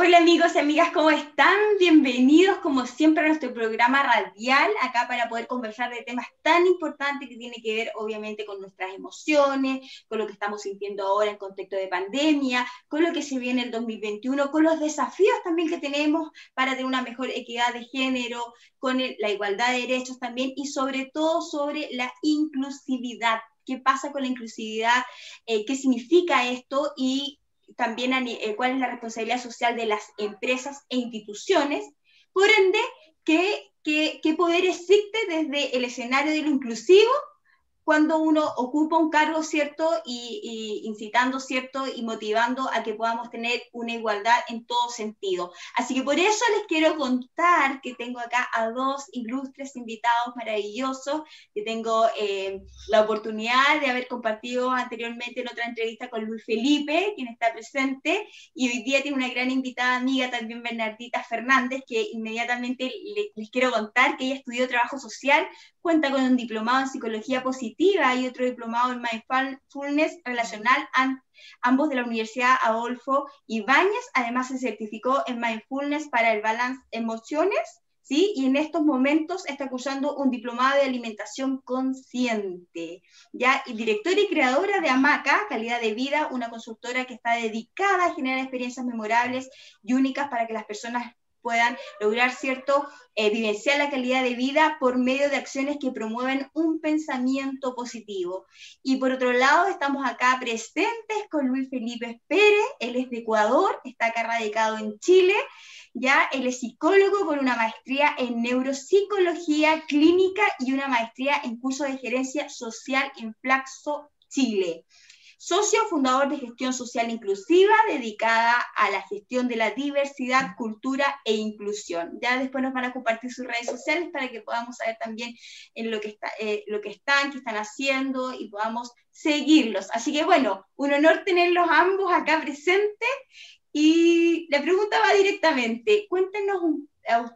Hola amigos y amigas, ¿cómo están? Bienvenidos como siempre a nuestro programa radial, acá para poder conversar de temas tan importantes que tienen que ver obviamente con nuestras emociones, con lo que estamos sintiendo ahora en contexto de pandemia, con lo que se viene el 2021, con los desafíos también que tenemos para tener una mejor equidad de género, con la igualdad de derechos también y sobre todo sobre la inclusividad. ¿Qué pasa con la inclusividad? Eh, ¿Qué significa esto? Y también eh, cuál es la responsabilidad social de las empresas e instituciones, por ende, qué, qué, qué poder existe desde el escenario de lo inclusivo cuando uno ocupa un cargo, ¿cierto? Y, incitando, ¿cierto? Y motivando a que podamos tener una igualdad en todo sentido. Así que por eso les quiero contar que tengo acá a dos ilustres invitados maravillosos, que tengo eh, la oportunidad de haber compartido anteriormente en otra entrevista con Luis Felipe, quien está presente, y hoy día tiene una gran invitada amiga también, Bernardita Fernández, que inmediatamente les quiero contar que ella estudió trabajo social, cuenta con un diplomado en psicología positiva y otro diplomado en mindfulness relacional, ambos de la Universidad Adolfo Ibáñez. Además, se certificó en mindfulness para el balance emociones. ¿Sí? Y en estos momentos está cursando un diplomado de alimentación consciente, ¿ya? Y directora y creadora de Amaca, Calidad de Vida, una consultora que está dedicada a generar experiencias memorables y únicas para que las personas puedan lograr cierto, eh, vivenciar la calidad de vida por medio de acciones que promueven un pensamiento positivo. Y por otro lado, estamos acá presentes con Luis Felipe Pérez, él es de Ecuador, está acá radicado en Chile, ya él es psicólogo con una maestría en neuropsicología clínica y una maestría en curso de gerencia social en Flaxo, Chile socio fundador de Gestión Social Inclusiva, dedicada a la gestión de la diversidad, cultura e inclusión. Ya después nos van a compartir sus redes sociales para que podamos saber también en lo que, está, eh, lo que están, qué están haciendo y podamos seguirlos. Así que bueno, un honor tenerlos ambos acá presentes. Y la pregunta va directamente, cuéntenos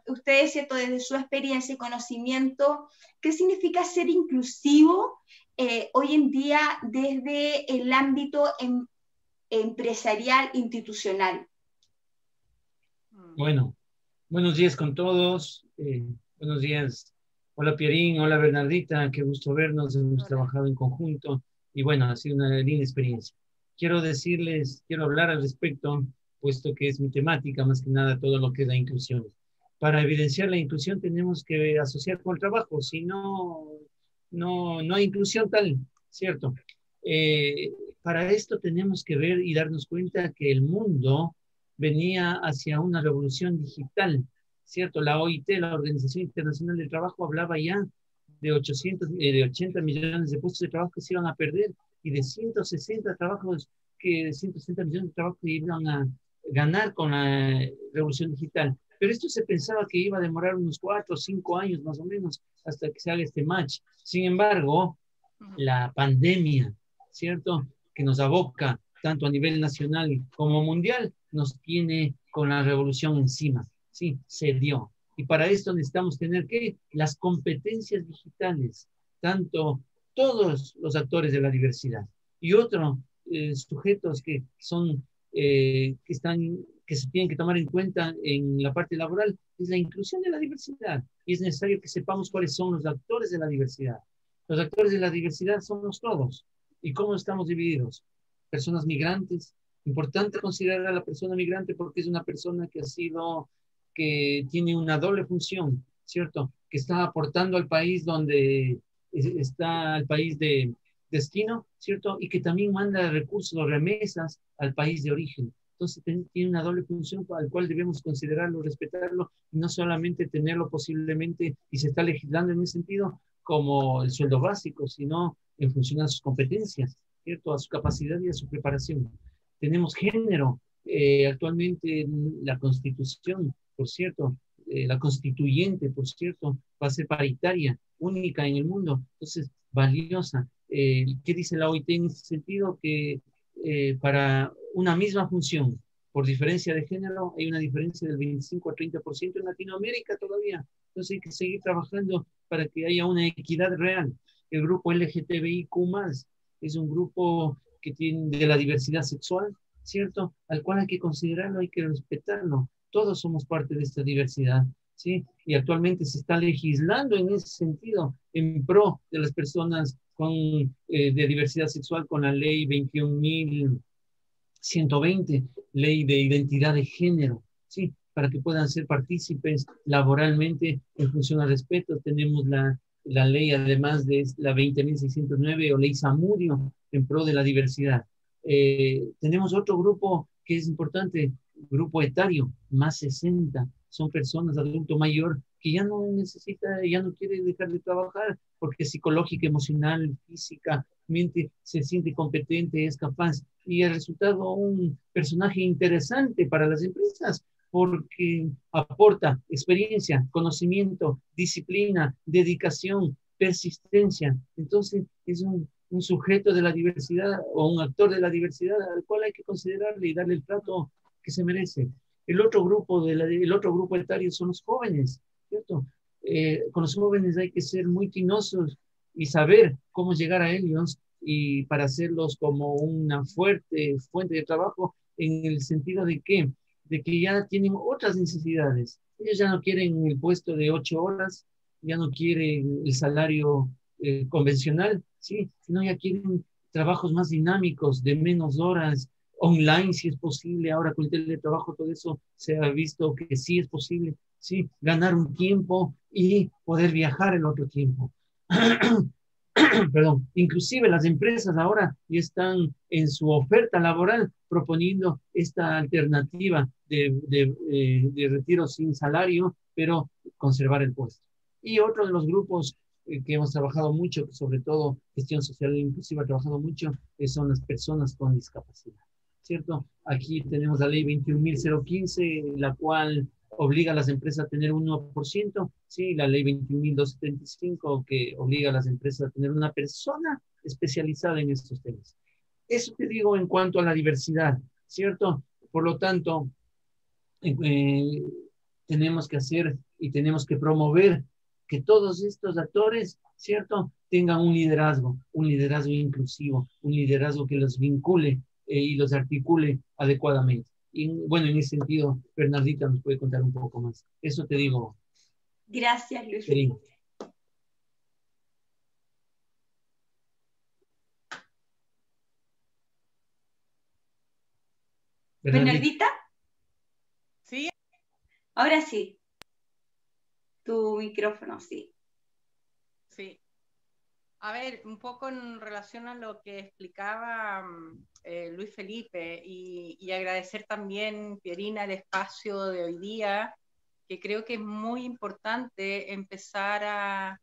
ustedes, ¿cierto? desde su experiencia y conocimiento, ¿qué significa ser inclusivo eh, hoy en día desde el ámbito em, empresarial institucional? Bueno, buenos días con todos. Eh, buenos días. Hola Pierín, hola Bernardita, qué gusto vernos. Hemos trabajado en conjunto y bueno, ha sido una linda experiencia. Quiero decirles, quiero hablar al respecto, puesto que es mi temática, más que nada todo lo que es la inclusión. Para evidenciar la inclusión tenemos que asociar con el trabajo, si no, no, no hay inclusión tal, ¿cierto? Eh, para esto tenemos que ver y darnos cuenta que el mundo venía hacia una revolución digital, ¿cierto? La OIT, la Organización Internacional del Trabajo, hablaba ya de, 800, eh, de 80 millones de puestos de trabajo que se iban a perder y de 160 trabajos que de 160 millones de trabajos que iban a ganar con la revolución digital. Pero esto se pensaba que iba a demorar unos cuatro o cinco años más o menos hasta que se haga este match. Sin embargo, la pandemia, ¿cierto? Que nos aboca tanto a nivel nacional como mundial, nos tiene con la revolución encima. Sí, se dio. Y para esto necesitamos tener que las competencias digitales, tanto todos los actores de la diversidad y otros eh, sujetos que son, eh, que están que se tienen que tomar en cuenta en la parte laboral es la inclusión de la diversidad y es necesario que sepamos cuáles son los actores de la diversidad. Los actores de la diversidad somos todos. ¿Y cómo estamos divididos? Personas migrantes. Importante considerar a la persona migrante porque es una persona que ha sido, que tiene una doble función, ¿cierto? Que está aportando al país donde está el país de destino, ¿cierto? Y que también manda recursos o remesas al país de origen. Entonces tiene una doble función al cual debemos considerarlo, respetarlo y no solamente tenerlo posiblemente, y se está legislando en ese sentido, como el sueldo básico, sino en función a sus competencias, ¿cierto? A su capacidad y a su preparación. Tenemos género. Eh, actualmente la constitución, por cierto, eh, la constituyente, por cierto, va a ser paritaria, única en el mundo, entonces valiosa. Eh, ¿Qué dice la OIT en ese sentido? Que para una misma función. Por diferencia de género, hay una diferencia del 25 a 30% en Latinoamérica todavía. Entonces hay que seguir trabajando para que haya una equidad real. El grupo LGTBIQ es un grupo que tiene de la diversidad sexual, ¿cierto? Al cual hay que considerarlo, hay que respetarlo. Todos somos parte de esta diversidad, ¿sí? Y actualmente se está legislando en ese sentido, en pro de las personas con, eh, de diversidad sexual con la ley 21.120, ley de identidad de género, ¿sí? Para que puedan ser partícipes laboralmente en función al respeto. Tenemos la, la ley, además de la 20.609 o ley Samudio, en pro de la diversidad. Eh, tenemos otro grupo que es importante, grupo etario, más 60, son personas adulto mayor que ya no necesita, ya no quiere dejar de trabajar porque psicológica, emocional, físicamente se siente competente, es capaz. Y el resultado, un personaje interesante para las empresas porque aporta experiencia, conocimiento, disciplina, dedicación, persistencia. Entonces, es un un sujeto de la diversidad o un actor de la diversidad al cual hay que considerarle y darle el trato que se merece. El otro grupo, de el otro grupo etario son los jóvenes, ¿cierto? Eh, con los jóvenes hay que ser muy tinosos y saber cómo llegar a ellos y para hacerlos como una fuerte fuente de trabajo en el sentido de que, de que ya tienen otras necesidades. Ellos ya no quieren el puesto de ocho horas, ya no quieren el salario eh, convencional, ¿sí? sino ya quieren trabajos más dinámicos, de menos horas, online si es posible, ahora con el teletrabajo todo eso se ha visto que sí es posible, ¿sí? ganar un tiempo y poder viajar el otro tiempo. Perdón, inclusive las empresas ahora están en su oferta laboral proponiendo esta alternativa de, de, eh, de retiro sin salario, pero conservar el puesto. Y otro de los grupos eh, que hemos trabajado mucho, sobre todo gestión social inclusiva, trabajado mucho, que son las personas con discapacidad, ¿cierto? Aquí tenemos la ley 21.015, la cual obliga a las empresas a tener un 1%, ¿sí? La ley 21.275, que obliga a las empresas a tener una persona especializada en estos temas. Eso te digo en cuanto a la diversidad, ¿cierto? Por lo tanto, eh, tenemos que hacer y tenemos que promover que todos estos actores, ¿cierto?, tengan un liderazgo, un liderazgo inclusivo, un liderazgo que los vincule eh, y los articule adecuadamente. Y bueno, en ese sentido, Bernardita nos puede contar un poco más. Eso te digo. Gracias, Luis. Bernardita. Sí. Ahora sí tu micrófono, sí. Sí. A ver, un poco en relación a lo que explicaba mm, eh, Luis Felipe y, agradecer también, Pierina, el espacio de hoy día, que creo que es muy importante empezar a,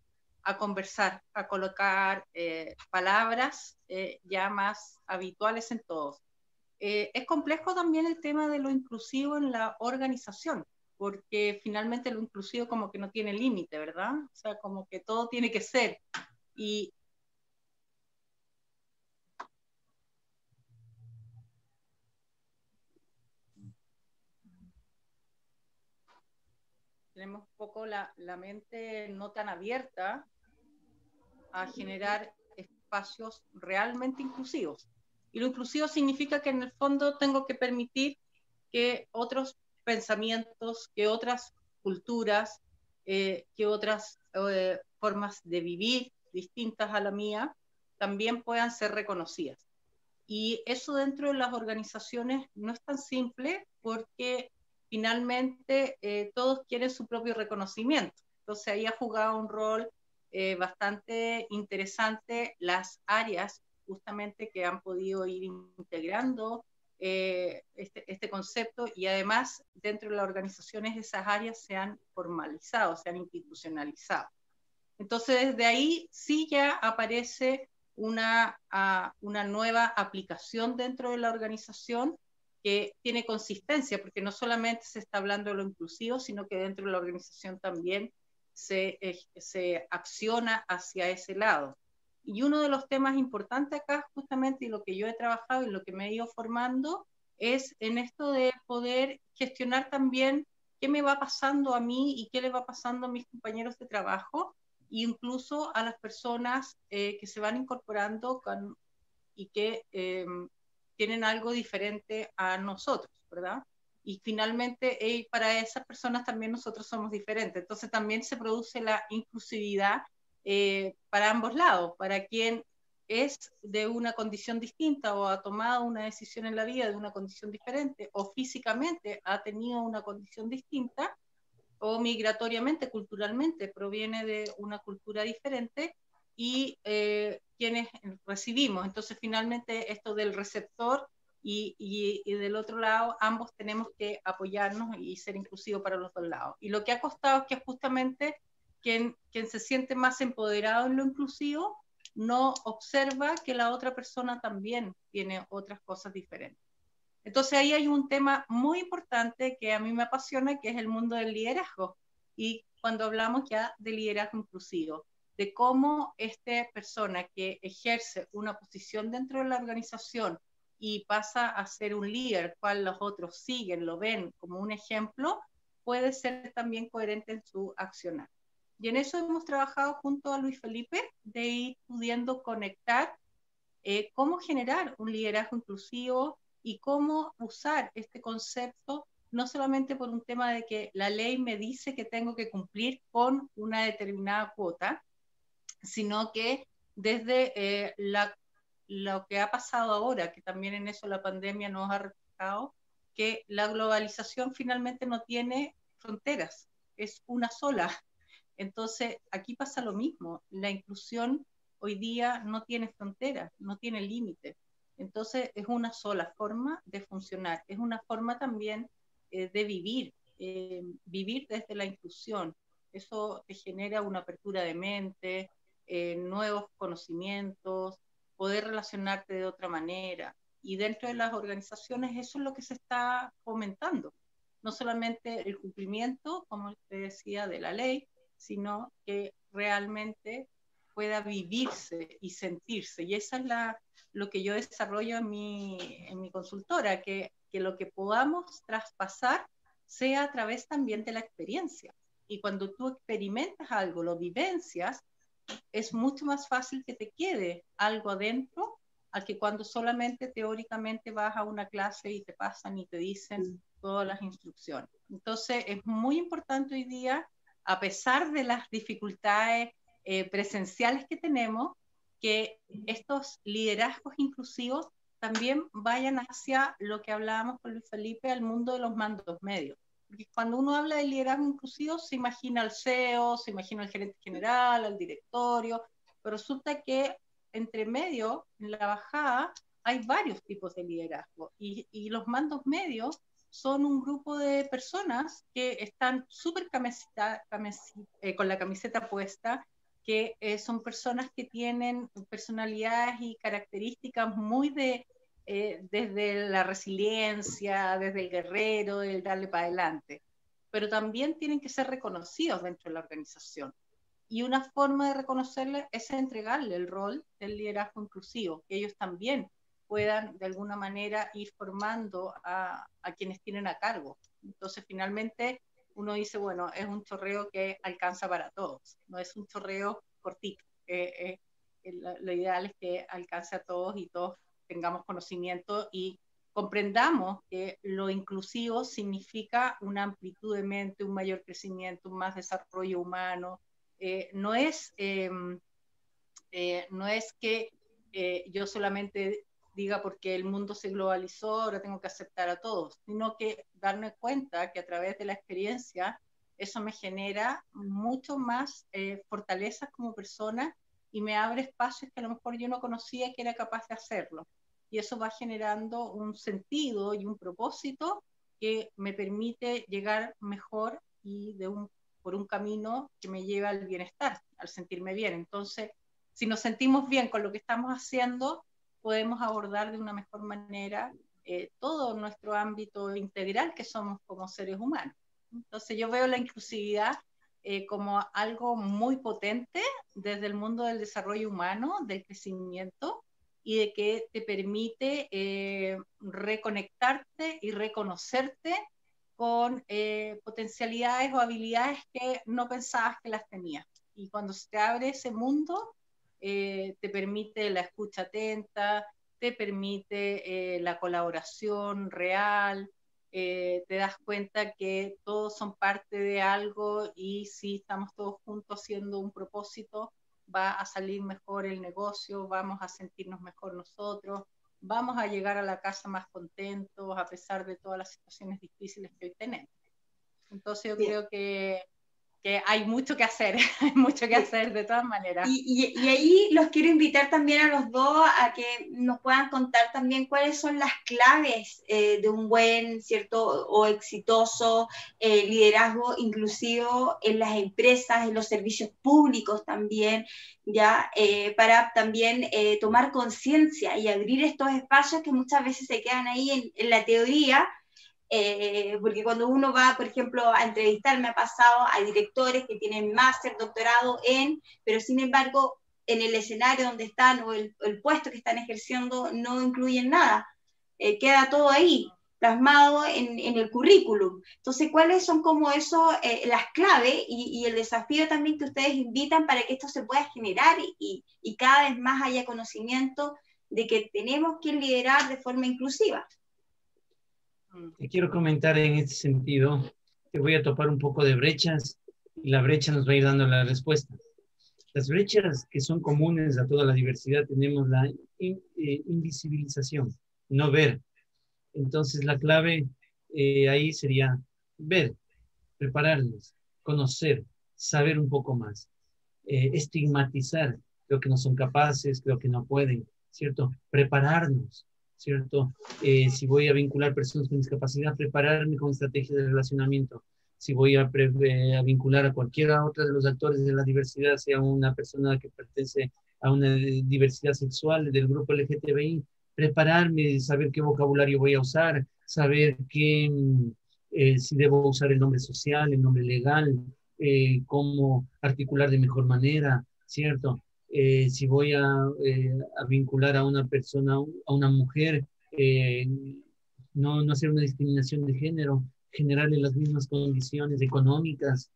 conversar, a colocar eh, palabras eh, ya más habituales en todos. es complejo también el tema de lo inclusivo en la organización porque finalmente lo inclusivo como que no tiene límite, ¿verdad? O sea, como que todo tiene que ser. Y tenemos un poco la, la mente no tan abierta a generar espacios realmente inclusivos. Y lo inclusivo significa que en el fondo tengo que permitir que otros pensamientos, que otras culturas, eh, que otras eh, formas de vivir distintas a la mía también puedan ser reconocidas. Y eso dentro de las organizaciones no es tan simple porque finalmente eh, todos quieren su propio reconocimiento. Entonces ahí ha jugado un rol bastante interesante las áreas justamente que han podido ir integrando eh, este, este, concepto y además dentro de las organizaciones esas áreas se han formalizado, se han institucionalizado. Entonces desde ahí sí ya aparece una, una nueva aplicación dentro de la organización que tiene consistencia, porque no solamente se está hablando de lo inclusivo, sino que dentro de la organización también se, eh, se acciona hacia ese lado. Y uno de los temas importantes acá, justamente, y lo que yo he trabajado y lo que me he ido formando, es en esto de poder gestionar también qué me va pasando a mí y qué le va pasando a mis compañeros de trabajo, incluso a las personas eh, que se van incorporando con, y que em, tienen algo diferente a nosotros, ¿verdad? Y finalmente, para esas personas también nosotros somos diferentes. Entonces también se produce la inclusividad eh, para ambos lados, para quien es de una condición distinta o ha tomado una decisión en la vida de una condición diferente o físicamente ha tenido una condición distinta o migratoriamente, culturalmente, proviene de una cultura diferente y eh, quienes recibimos. Entonces, finalmente, esto del receptor y, y, del otro lado, ambos tenemos que apoyarnos y ser inclusivos para los dos lados. Y lo que ha costado es que justamente quien, quien se siente más empoderado en lo inclusivo no observa que la otra persona también tiene otras cosas diferentes. Entonces ahí hay un tema muy importante que a mí me apasiona, que es el mundo del liderazgo. Y cuando hablamos ya de liderazgo inclusivo, de cómo esta persona que ejerce una posición dentro de la organización y pasa a ser un líder, cual los otros siguen, lo ven como un ejemplo, puede ser también coherente en su accionar. Y en eso hemos trabajado junto a Luis Felipe, de ir pudiendo conectar eh, cómo generar un liderazgo inclusivo y cómo usar este concepto, no solamente por un tema de que la ley me dice que tengo que cumplir con una determinada cuota, sino que desde eh, la, lo que ha pasado ahora, que también en eso la pandemia nos ha reflejado, que la globalización finalmente no tiene fronteras, es una sola. Entonces, aquí pasa lo mismo. La inclusión hoy día no tiene fronteras, no tiene límites. Entonces, es una sola forma de funcionar. Es una forma también eh, de vivir, eh, vivir desde la inclusión. Eso te genera una apertura de mente, eh, nuevos conocimientos, poder relacionarte de otra manera. Y dentro de las organizaciones eso es lo que se está fomentando. No solamente el cumplimiento, como te decía, de la ley, sino que realmente pueda vivirse y sentirse. Y eso es la, lo que yo desarrollo en mi, en mi consultora, que, que lo que podamos traspasar sea a través también de la experiencia. Y cuando tú experimentas algo, lo vivencias, es mucho más fácil que te quede algo adentro a que cuando solamente teóricamente vas a una clase y te pasan y te dicen todas las instrucciones. Entonces es muy importante hoy día a pesar de las dificultades eh, presenciales que tenemos, que estos liderazgos inclusivos también vayan hacia lo que hablábamos con Luis Felipe, al mundo de los mandos medios. Porque cuando uno habla de liderazgo inclusivo, se imagina al CEO, se imagina al gerente general, al directorio, pero resulta que entre medio, en la bajada, hay varios tipos de liderazgo y, y los mandos medios son un grupo de personas que están súper eh, con la camiseta puesta, que eh, son personas que tienen personalidades y características muy de, eh, desde la resiliencia, desde el guerrero, el darle para adelante, pero también tienen que ser reconocidos dentro de la organización. Y una forma de reconocerles es entregarle el rol del liderazgo inclusivo, que ellos también puedan de alguna manera ir formando a, a, quienes tienen a cargo. Entonces, finalmente, uno dice, bueno, es un chorreo que alcanza para todos, no es un chorreo cortito. Eh, eh, lo, ideal es que alcance a todos y todos tengamos conocimiento y comprendamos que lo inclusivo significa una amplitud de mente, un mayor crecimiento, un más desarrollo humano. Eh, no, es, em, no es que yo solamente diga porque el mundo se globalizó, ahora tengo que aceptar a todos, sino que darme cuenta que a través de la experiencia eso me genera mucho más eh, fortalezas como persona y me abre espacios que a lo mejor yo no conocía que era capaz de hacerlo. Y eso va generando un sentido y un propósito que me permite llegar mejor y de un, por un camino que me lleva al bienestar, al sentirme bien. Entonces, si nos sentimos bien con lo que estamos haciendo, podemos abordar de una mejor manera eh, todo nuestro ámbito integral que somos como seres humanos. Entonces yo veo la inclusividad eh, como algo muy potente desde el mundo del desarrollo humano, del crecimiento y de que te permite eh, reconectarte y reconocerte con potencialidades o habilidades que no pensabas que las tenías. Y cuando se te abre ese mundo, eh, te permite la escucha atenta, te permite eh, la colaboración real, eh, te das cuenta que todos son parte de algo y si estamos todos juntos haciendo un propósito, va a salir mejor el negocio, vamos a sentirnos mejor nosotros, vamos a llegar a la casa más contentos a pesar de todas las situaciones difíciles que hoy tenemos. Entonces yo creo que que hay mucho que hacer, hay mucho que hacer de todas maneras. Y, y, ahí los quiero invitar también a los dos a que nos puedan contar también cuáles son las claves eh, de un buen, cierto, o exitoso eh, liderazgo inclusivo en las empresas, en los servicios públicos también, ya, eh, para también tomar conciencia y abrir estos espacios que muchas veces se quedan ahí en, en la teoría, eh, porque cuando uno va, por ejemplo, a entrevistar, me ha pasado a directores que tienen máster, doctorado en, pero sin embargo, en el escenario donde están o el, puesto que están ejerciendo no incluyen nada. Eh, queda todo ahí, plasmado en, el currículum. Entonces, ¿cuáles son como eso, eh, las claves y, el desafío también que ustedes invitan para que esto se pueda generar y cada vez más haya conocimiento de que tenemos que liderar de forma inclusiva? Te quiero comentar en este sentido, te voy a topar un poco de brechas y la brecha nos va a ir dando la respuesta. Las brechas que son comunes a toda la diversidad tenemos la eh, invisibilización, no ver. Entonces la clave eh, ahí sería ver, prepararnos, conocer, saber un poco más, eh, estigmatizar lo que no son capaces, lo que no pueden, ¿cierto? Prepararnos, ¿cierto? Eh, si voy a vincular personas con discapacidad, prepararme con estrategias de relacionamiento. Si voy a, eh, vincular a cualquiera otra de los actores de la diversidad, sea una persona que pertenece a una diversidad sexual del grupo LGTBI, prepararme, saber qué vocabulario voy a usar, saber qué, mm, eh, si debo usar el nombre social, el nombre legal, cómo articular de mejor manera, ¿cierto? Eh, si voy a, eh, a, vincular a una persona, a una mujer, eh, no, no hacer una discriminación de género, generarle las mismas condiciones económicas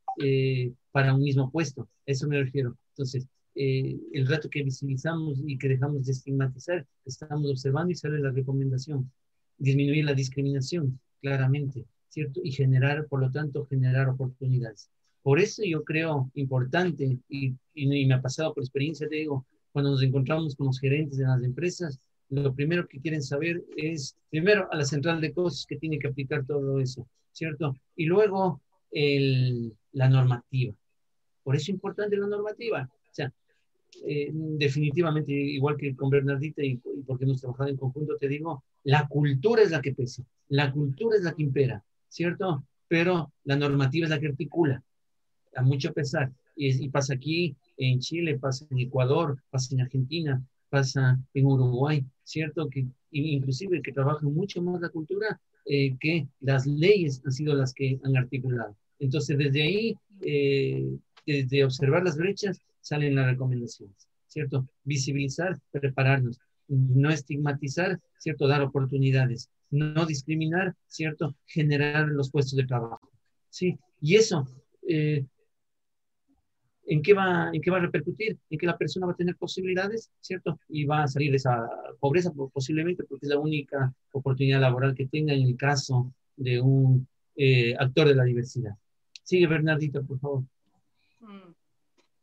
para un mismo puesto. eso me refiero. Entonces, el rato que visibilizamos y que dejamos de estigmatizar, estamos observando y sale la recomendación. Disminuir la discriminación, claramente, ¿cierto? Y generar, por lo tanto, generar oportunidades. Por eso yo creo importante, y, me ha pasado por experiencia, te digo, cuando nos encontramos con los gerentes de las empresas, lo primero que quieren saber es, primero, a la central de costos que tiene que aplicar todo eso, ¿cierto? Y luego, la normativa. Por eso es importante la normativa. O sea, eh, definitivamente, igual que con Bernardita y, y, porque hemos trabajado en conjunto, te digo, la cultura es la que pesa, la cultura es la que impera, ¿cierto? Pero la normativa es la que articula a mucho pesar. Y, pasa aquí en Chile, pasa en Ecuador, pasa en Argentina, pasa en Uruguay, ¿cierto? Que inclusive que trabajan mucho más la cultura eh, que las leyes han sido las que han articulado. Entonces, desde ahí, eh, desde observar las brechas, salen las recomendaciones, ¿cierto? Visibilizar, prepararnos, no estigmatizar, ¿cierto? Dar oportunidades, no discriminar, ¿cierto? Generar los puestos de trabajo, ¿sí? Y eso eh, ¿en qué, va, ¿en qué va a repercutir? En que la persona va a tener posibilidades, ¿cierto? Y va a salir de esa pobreza posiblemente porque es la única oportunidad laboral que tenga en el caso de un eh, actor de la diversidad. Sigue Bernardita, por favor. Mm.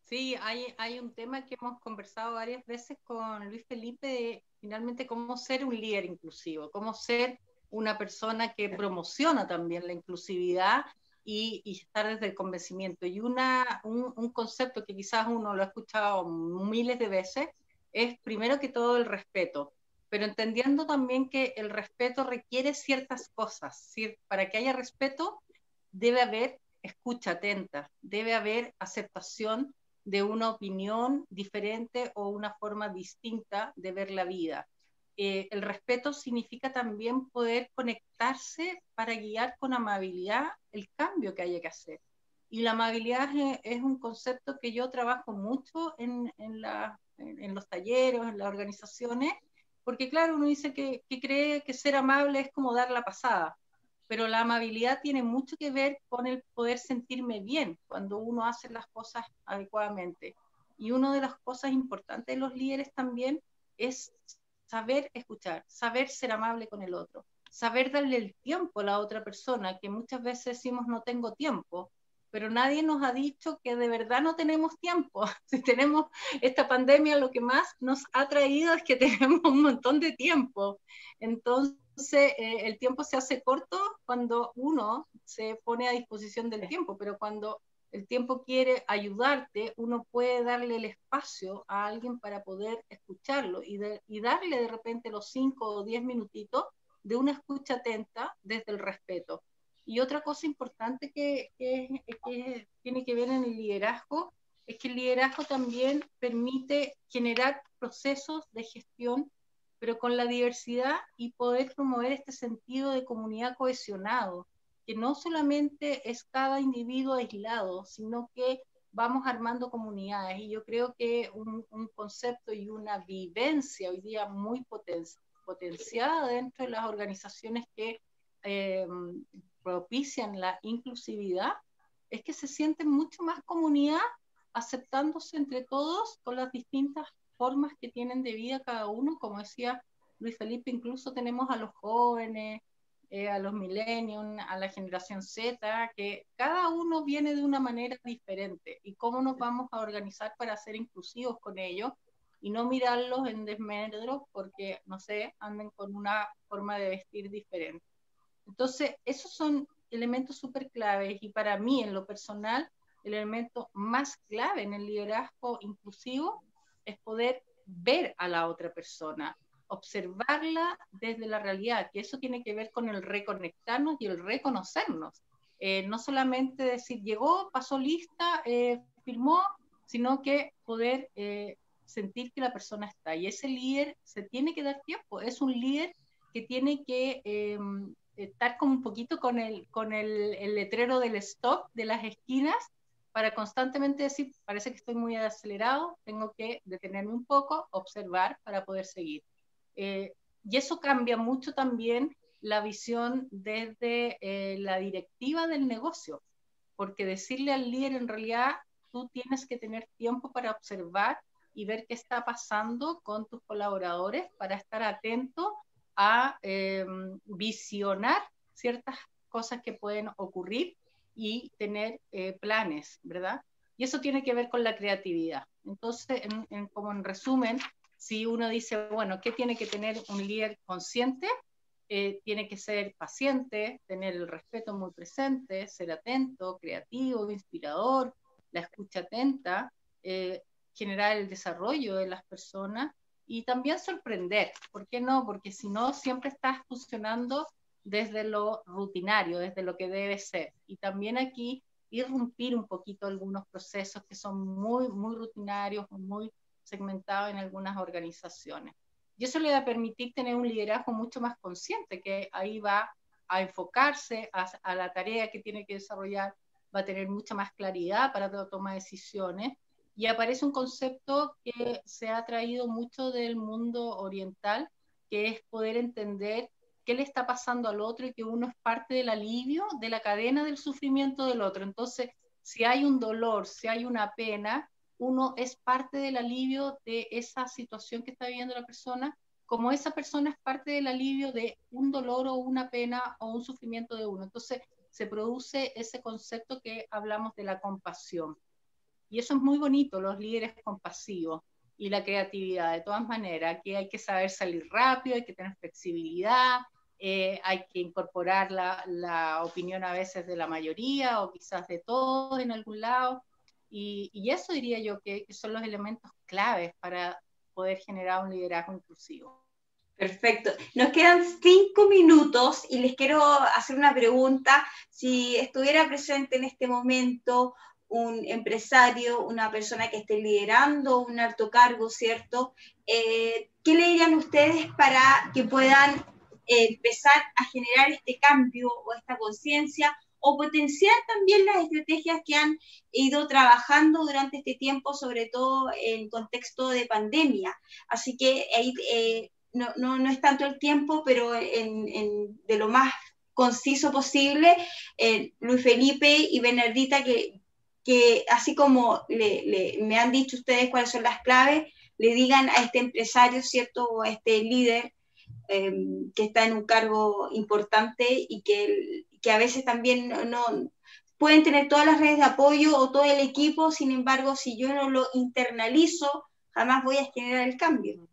Sí, hay, hay un tema que hemos conversado varias veces con Luis Felipe de finalmente cómo ser un líder inclusivo, cómo ser una persona que promociona también la inclusividad y, estar desde el convencimiento. Y una, un, concepto que quizás uno lo ha escuchado miles de veces es primero que todo el respeto, pero entendiendo también que el respeto requiere ciertas cosas. Para que haya respeto debe haber escucha atenta, debe haber aceptación de una opinión diferente o una forma distinta de ver la vida. Eh, el respeto significa también poder conectarse para guiar con amabilidad el cambio que haya que hacer. Y la amabilidad es, un concepto que yo trabajo mucho en, en, en, los talleres, en las organizaciones, porque claro, uno dice que, que cree que ser amable es como dar la pasada, pero la amabilidad tiene mucho que ver con el poder sentirme bien cuando uno hace las cosas adecuadamente. Y una de las cosas importantes de los líderes también es saber escuchar, saber ser amable con el otro, saber darle el tiempo a la otra persona, que muchas veces decimos no tengo tiempo, pero nadie nos ha dicho que de verdad no tenemos tiempo. Si tenemos esta pandemia, lo que más nos ha traído es que tenemos un montón de tiempo. Entonces, eh, el tiempo se hace corto cuando uno se pone a disposición del tiempo, pero cuando el tiempo quiere ayudarte, uno puede darle el espacio a alguien para poder escucharlo y, darle de repente los cinco o diez minutitos de una escucha atenta desde el respeto. Y otra cosa importante que, tiene que ver en el liderazgo es que el liderazgo también permite generar procesos de gestión, pero con la diversidad y poder promover este sentido de comunidad cohesionado, que no solamente es cada individuo aislado, sino que vamos armando comunidades. Y yo creo que un, concepto y una vivencia hoy día muy potenciada dentro de las organizaciones que eh, propician la inclusividad es que se sienten mucho más comunidad aceptándose entre todos con las distintas formas que tienen de vida cada uno. Como decía Luis Felipe, incluso tenemos a los jóvenes, eh, a los millennials, a la generación Z, que cada uno viene de una manera diferente. ¿Y cómo nos vamos a organizar para ser inclusivos con ellos? Y no mirarlos en desmedro porque, no sé, anden con una forma de vestir diferente. Entonces, esos son elementos súper claves y para mí, en lo personal, el elemento más clave en el liderazgo inclusivo es poder ver a la otra persona, observarla desde la realidad, que eso tiene que ver con el reconectarnos y el reconocernos. Eh, no solamente decir llegó, pasó lista, eh, firmó, sino que poder eh, sentir que la persona está. Y ese líder se tiene que dar tiempo, es un líder que tiene que em, estar como un poquito con el, con el, el, letrero del stop de las esquinas para constantemente decir, parece que estoy muy acelerado, tengo que detenerme un poco, observar para poder seguir. Eh, y eso cambia mucho también la visión desde eh, la directiva del negocio, porque decirle al líder en realidad, tú tienes que tener tiempo para observar y ver qué está pasando con tus colaboradores para estar atento a em, visionar ciertas cosas que pueden ocurrir y tener eh, planes, ¿verdad? Y eso tiene que ver con la creatividad. Entonces, como en resumen, si uno dice, bueno, ¿qué tiene que tener un líder consciente? Eh, tiene que ser paciente, tener el respeto muy presente, ser atento, creativo, inspirador, la escucha atenta, eh, generar el desarrollo de las personas y también sorprender. ¿Por qué no? Porque si no, siempre estás funcionando desde lo rutinario, desde lo que debe ser. Y también aquí irrumpir un poquito algunos procesos que son muy, muy rutinarios, muy segmentados en algunas organizaciones. Y eso le va a permitir tener un liderazgo mucho más consciente, que ahí va a enfocarse a, a la tarea que tiene que desarrollar, va a tener mucha más claridad para tomar decisiones y aparece un concepto que se ha traído mucho del mundo oriental, que es poder entender qué le está pasando al otro y que uno es parte del alivio de la cadena del sufrimiento del otro. Entonces, si hay un dolor, si hay una pena, uno es parte del alivio de esa situación que está viviendo la persona, como esa persona es parte del alivio de un dolor o una pena o un sufrimiento de uno. Entonces, se produce ese concepto que hablamos de la compasión. Y eso es muy bonito, los líderes compasivos y la creatividad, de todas maneras, que hay que saber salir rápido, hay que tener flexibilidad, eh, hay que incorporar la, la, opinión a veces de la mayoría o quizás de todos en algún lado. Y, eso diría yo que, que son los elementos claves para poder generar un liderazgo inclusivo. Perfecto. Nos quedan cinco minutos y les quiero hacer una pregunta. Si estuviera presente en este momento un empresario, una persona que esté liderando un alto cargo, ¿cierto? Eh, ¿Qué le dirían ustedes para que puedan eh, empezar a generar este cambio o esta conciencia o potenciar también las estrategias que han ido trabajando durante este tiempo, sobre todo en contexto de pandemia? Así que ahí eh, no, no, no, es tanto el tiempo, pero en, en, de lo más conciso posible, Luis Felipe y Bernardita, que que así como me han dicho ustedes cuáles son las claves, le digan a este empresario, ¿cierto? O a este líder em, que está en un cargo importante y que, que a veces también no, pueden tener todas las redes de apoyo o todo el equipo, sin embargo, si yo no lo internalizo, jamás voy a generar el cambio.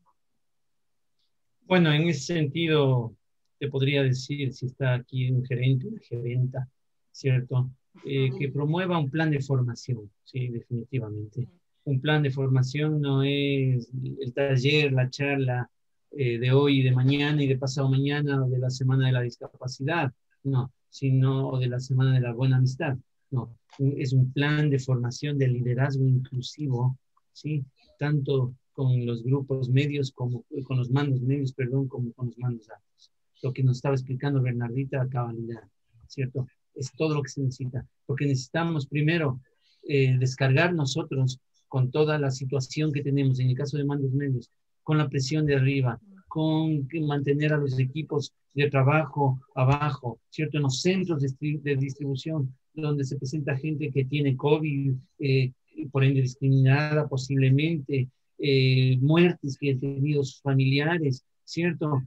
Bueno, en ese sentido, te podría decir, si está aquí un gerente, una gerenta, ¿cierto? Eh, que promueva un plan de formación, sí, definitivamente. Un plan de formación no es el taller, la charla eh, de hoy y de mañana y de pasado mañana o de la semana de la discapacidad, no, sino de la semana de la buena amistad, no. Es un plan de formación de liderazgo inclusivo, sí, tanto con los grupos medios como con los mandos medios, perdón, como con los mandos altos. Lo que nos estaba explicando Bernardita a cabalidad, ¿cierto? Es todo lo que se necesita, porque necesitamos primero eh, descargar nosotros con toda la situación que tenemos, en el caso de mandos medios, con la presión de arriba, con mantener a los equipos de trabajo abajo, ¿cierto? En los centros de, distribución, donde se presenta gente que tiene COVID, eh, por ende discriminada posiblemente, eh, muertes que han tenido sus familiares, ¿cierto?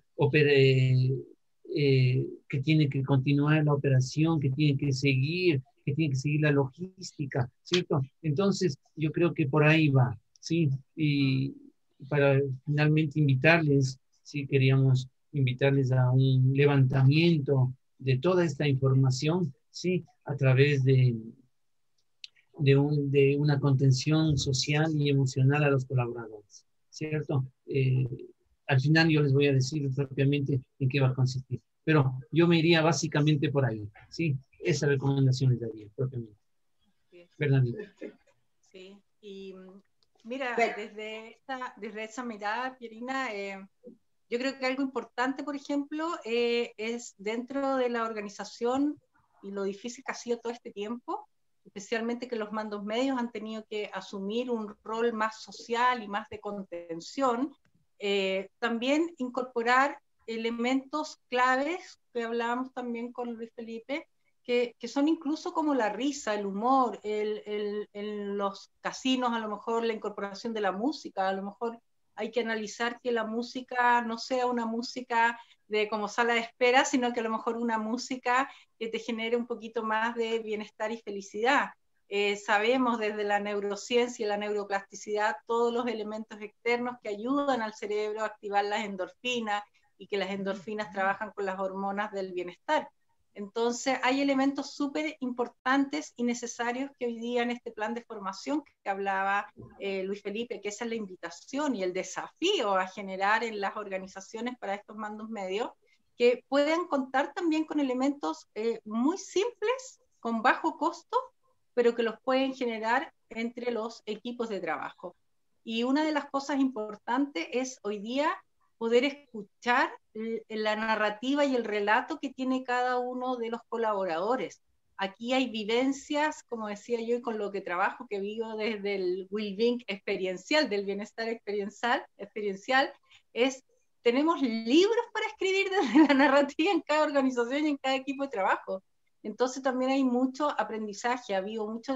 Eh, que tiene que continuar la operación, que tiene que seguir, que tiene que seguir la logística, ¿cierto? Entonces, yo creo que por ahí va, ¿sí? Y para finalmente invitarles, sí, queríamos invitarles a un levantamiento de toda esta información, sí, a través de, de, un, de una contención social y emocional a los colaboradores, ¿cierto? Eh, al final yo les voy a decir propiamente en qué va a consistir, pero yo me iría básicamente por ahí, ¿sí? Esa recomendación les daría propiamente. Fernando. Sí, y mira, desde, esta, desde esa mirada, Pierina, eh, yo creo que algo importante, por ejemplo, eh, es dentro de la organización y lo difícil que ha sido todo este tiempo, especialmente que los mandos medios han tenido que asumir un rol más social y más de contención, eh, también incorporar elementos claves que hablábamos también con Luis Felipe, que, que son incluso como la risa, el humor, el, en los casinos a lo mejor la incorporación de la música, a lo mejor hay que analizar que la música no sea una música de como sala de espera, sino que a lo mejor una música que te genere un poquito más de bienestar y felicidad. Eh, sabemos desde la neurociencia y la neuroplasticidad todos los elementos externos que ayudan al cerebro a activar las endorfinas y que las endorfinas trabajan con las hormonas del bienestar. Entonces, hay elementos súper importantes y necesarios que hoy día en este plan de formación que hablaba eh, Luis Felipe, que esa es la invitación y el desafío a generar en las organizaciones para estos mandos medios, que pueden contar también con elementos eh, muy simples, con bajo costo, pero que los pueden generar entre los equipos de trabajo. Y una de las cosas importantes es hoy día poder escuchar la narrativa y el relato que tiene cada uno de los colaboradores. Aquí hay vivencias, como decía yo, y con lo que trabajo, que vivo desde el well-being experiencial, del bienestar experiencial, experiencial, es, tenemos libros para escribir desde la narrativa en cada organización y en cada equipo de trabajo. Entonces también hay mucho aprendizaje, ha habido mucho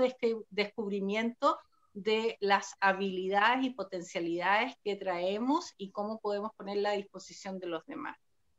descubrimiento de las habilidades y potencialidades que traemos y cómo podemos ponerla a disposición de los demás.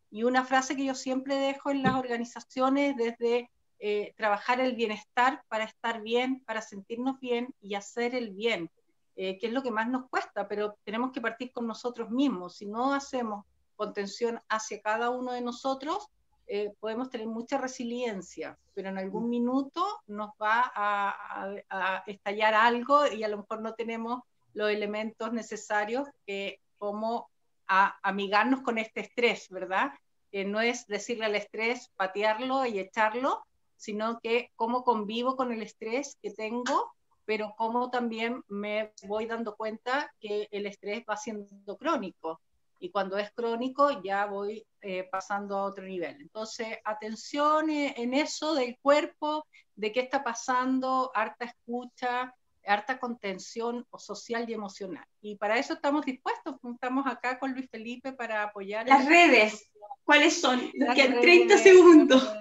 Y una frase que yo siempre dejo en las organizaciones desde eh, trabajar el bienestar para estar bien, para sentirnos bien y hacer el bien, eh, que es lo que más nos cuesta, pero tenemos que partir con nosotros mismos. Si no hacemos contención hacia cada uno de nosotros, eh, podemos tener mucha resiliencia, pero en algún minuto nos va a, estallar algo y a lo mejor no tenemos los elementos necesarios que como a, amigarnos con este estrés, ¿verdad? Que no es decirle al estrés, patearlo y echarlo, sino que cómo convivo con el estrés que tengo, pero cómo también me voy dando cuenta que el estrés va siendo crónico y cuando es crónico ya voy eh, pasando a otro nivel. Entonces, atención en eso del cuerpo, de qué está pasando, harta escucha, harta contención social y emocional. Y para eso estamos dispuestos, estamos acá con Luis Felipe para apoyar. Las redes, ¿cuáles son? 30 segundos.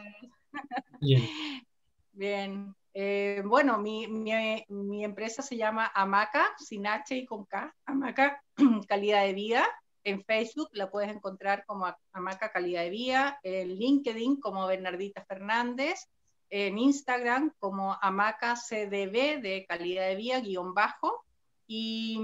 Bien. Eh, bueno, mi, mi, empresa se llama Amaca, sin H y con K, Amaca Calidad de Vida. En Facebook la puedes encontrar como Amaca Calidad de Vida, en LinkedIn como Bernardita Fernández, en Instagram como Amaca CDB de Calidad de Vida, guion bajo. Y,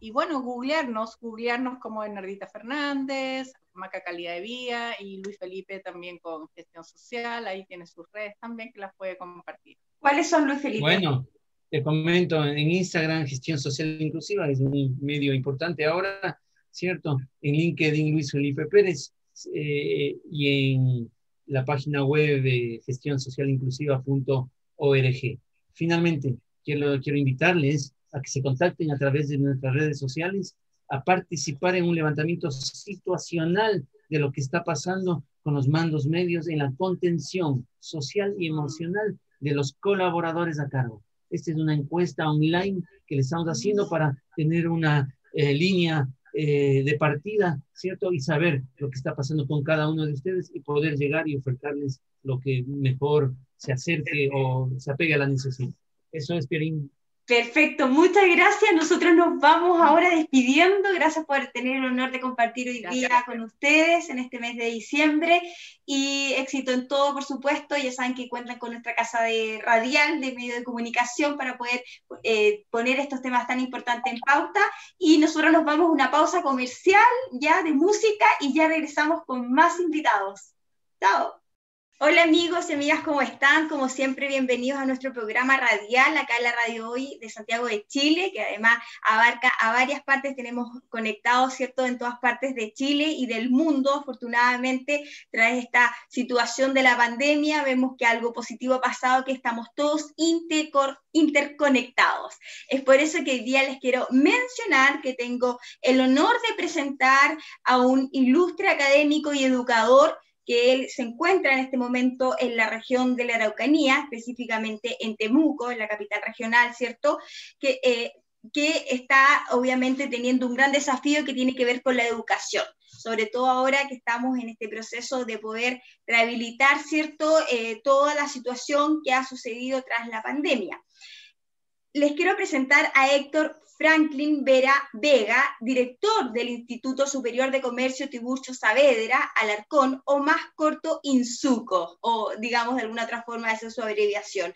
y, bueno, googlearnos, googlearnos como Bernardita Fernández, Maca Calidad de Vida y Luis Felipe también con gestión social, ahí tiene sus redes también que las puede compartir. ¿Cuáles son Luis Felipe? Bueno, te comento en Instagram, gestión social inclusiva, es un medio importante ahora, ¿cierto? En LinkedIn, Luis Felipe Pérez, eh, y en la página web de gestionsocialinclusiva.org. Finalmente, quiero, quiero invitarles a que se contacten a través de nuestras redes sociales a participar en un levantamiento situacional de lo que está pasando con los mandos medios en la contención social y emocional de los colaboradores a cargo. Esta es una encuesta online que le estamos haciendo para tener una eh, línea eh, de partida, ¿cierto? Y saber lo que está pasando con cada uno de ustedes y poder llegar y ofertarles lo que mejor se acerque o se apegue a la necesidad. Eso es, Pierín. Perfecto, muchas gracias. Nosotros nos vamos ahora despidiendo. Gracias por tener el honor de compartir hoy día con ustedes en este mes de diciembre y éxito en todo, por supuesto. Ya saben que cuentan con nuestra casa de radial, de medio de comunicación, para poder eh, poner estos temas tan importantes en pauta. Y nosotros nos vamos a una pausa comercial ya de música y ya regresamos con más invitados. Chao. Hola amigos y amigas, ¿cómo están? Como siempre, bienvenidos a nuestro programa radial acá en la Radio Hoy de Santiago de Chile, que además abarca a varias partes, tenemos conectados, ¿cierto?, en todas partes de Chile y del mundo. Afortunadamente, tras esta situación de la pandemia, vemos que algo positivo ha pasado, que estamos todos interconectados. Es por eso que hoy día les quiero mencionar que tengo el honor de presentar a un ilustre académico y educador que él se encuentra en este momento en la región de la Araucanía, específicamente en Temuco, en la capital regional, ¿cierto? Que, eh, que está obviamente teniendo un gran desafío que tiene que ver con la educación, sobre todo ahora que estamos en este proceso de poder rehabilitar, ¿cierto?, eh, toda la situación que ha sucedido tras la pandemia. Les quiero presentar a Héctor Franklin Vera Vega, director del Instituto Superior de Comercio Tiburcio Saavedra, Alarcón, o más corto INSUCO, o digamos de alguna otra forma esa es su abreviación.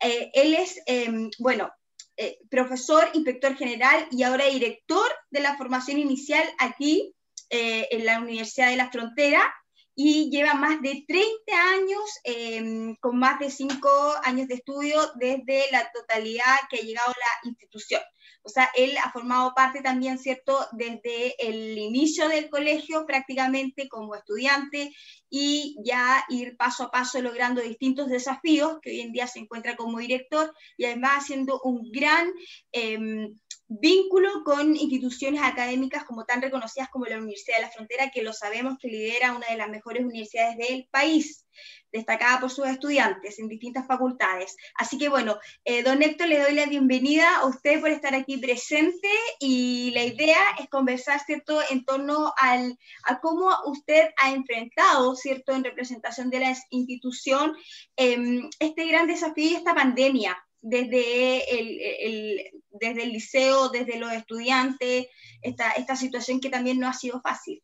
Eh, él es, em, bueno, eh, profesor, inspector general y ahora director de la formación inicial aquí eh, en la Universidad de la Frontera y lleva más de 30 años, em, con más de 5 años de estudio desde la totalidad que ha llegado la institución. O sea, él ha formado parte también, ¿cierto?, desde el inicio del colegio prácticamente como estudiante y ya ir paso a paso logrando distintos desafíos que hoy en día se encuentra como director y además haciendo un gran... Em, vínculo con instituciones académicas como tan reconocidas como la Universidad de la Frontera, que lo sabemos que lidera una de las mejores universidades del país destacada por sus estudiantes en distintas facultades. Así que bueno, eh, don Héctor, le doy la bienvenida a usted por estar aquí presente y la idea es conversar, ¿cierto?, en torno al, a cómo usted ha enfrentado, ¿cierto?, en representación de la institución, em, este gran desafío y esta pandemia desde el, desde el liceo, desde los estudiantes, esta, esta situación que también no ha sido fácil.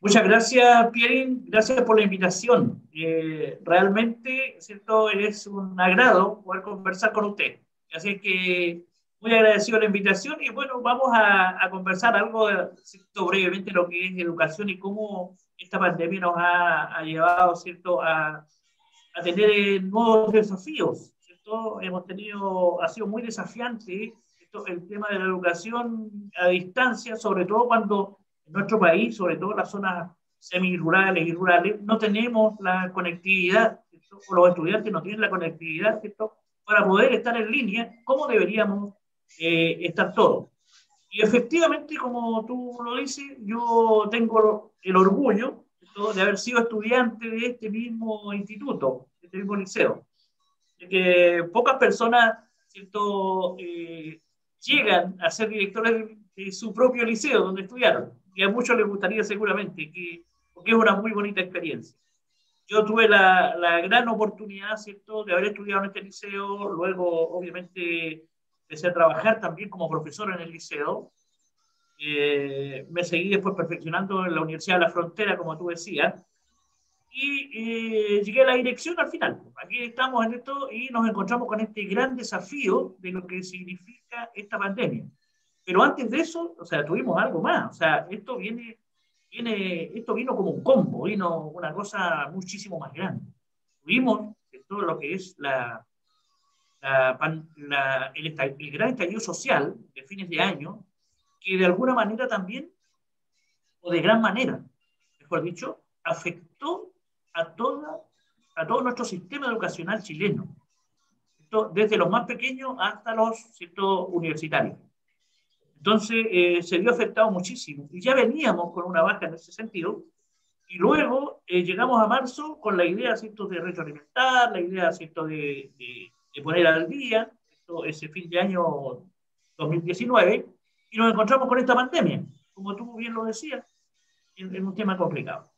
Muchas gracias, Pierin. Gracias por la invitación. Eh, realmente, ¿cierto? Es un agrado poder conversar con usted. Así que muy agradecido la invitación y bueno, vamos a, conversar algo, ¿cierto? brevemente, lo que es educación y cómo esta pandemia nos ha, llevado, ¿cierto?, a, a, tener nuevos desafíos, ¿cierto? Hemos tenido, ha sido muy desafiante el tema de la educación a distancia, sobre todo cuando en nuestro país, sobre todo en las zonas semirurales y rurales, no tenemos la conectividad, o los estudiantes no tienen la conectividad para poder estar en línea como deberíamos eh, estar todos. Y efectivamente, como tú lo dices, yo tengo el orgullo de haber sido estudiante de este mismo instituto, de este mismo liceo. De que pocas personas eh, llegan a ser directores de su propio liceo donde estudiaron y a muchos les gustaría seguramente, que, porque es una muy bonita experiencia. yo tuve la, la, gran oportunidad, ¿cierto?, de haber estudiado en este liceo, luego, obviamente, empecé a trabajar también como profesor en el liceo. Eh, me seguí después perfeccionando en la Universidad de la Frontera, como tú decías, y eh, llegué a la dirección al final. Aquí estamos en esto y nos encontramos con este gran desafío de lo que significa esta pandemia. Pero antes de eso, o sea, tuvimos algo más. O sea, esto viene viene, esto vino como un combo, vino una cosa muchísimo más grande. Tuvimos todo lo que es la, la, el, el, gran estallido social de fines de año, que de alguna manera también, o de gran manera, mejor dicho, afectó a, toda, a todo nuestro sistema educacional chileno, desde los más pequeños hasta los universitarios. Entonces eh, se vio afectado muchísimo. Y ya veníamos con una baja en ese sentido. Y luego eh, llegamos a marzo con la idea ¿cierto? de retroalimentar, la idea ¿cierto? De, de, poner al día ese fin de año 2019. Y nos encontramos con esta pandemia, como tú bien lo decías, en un tema complicado.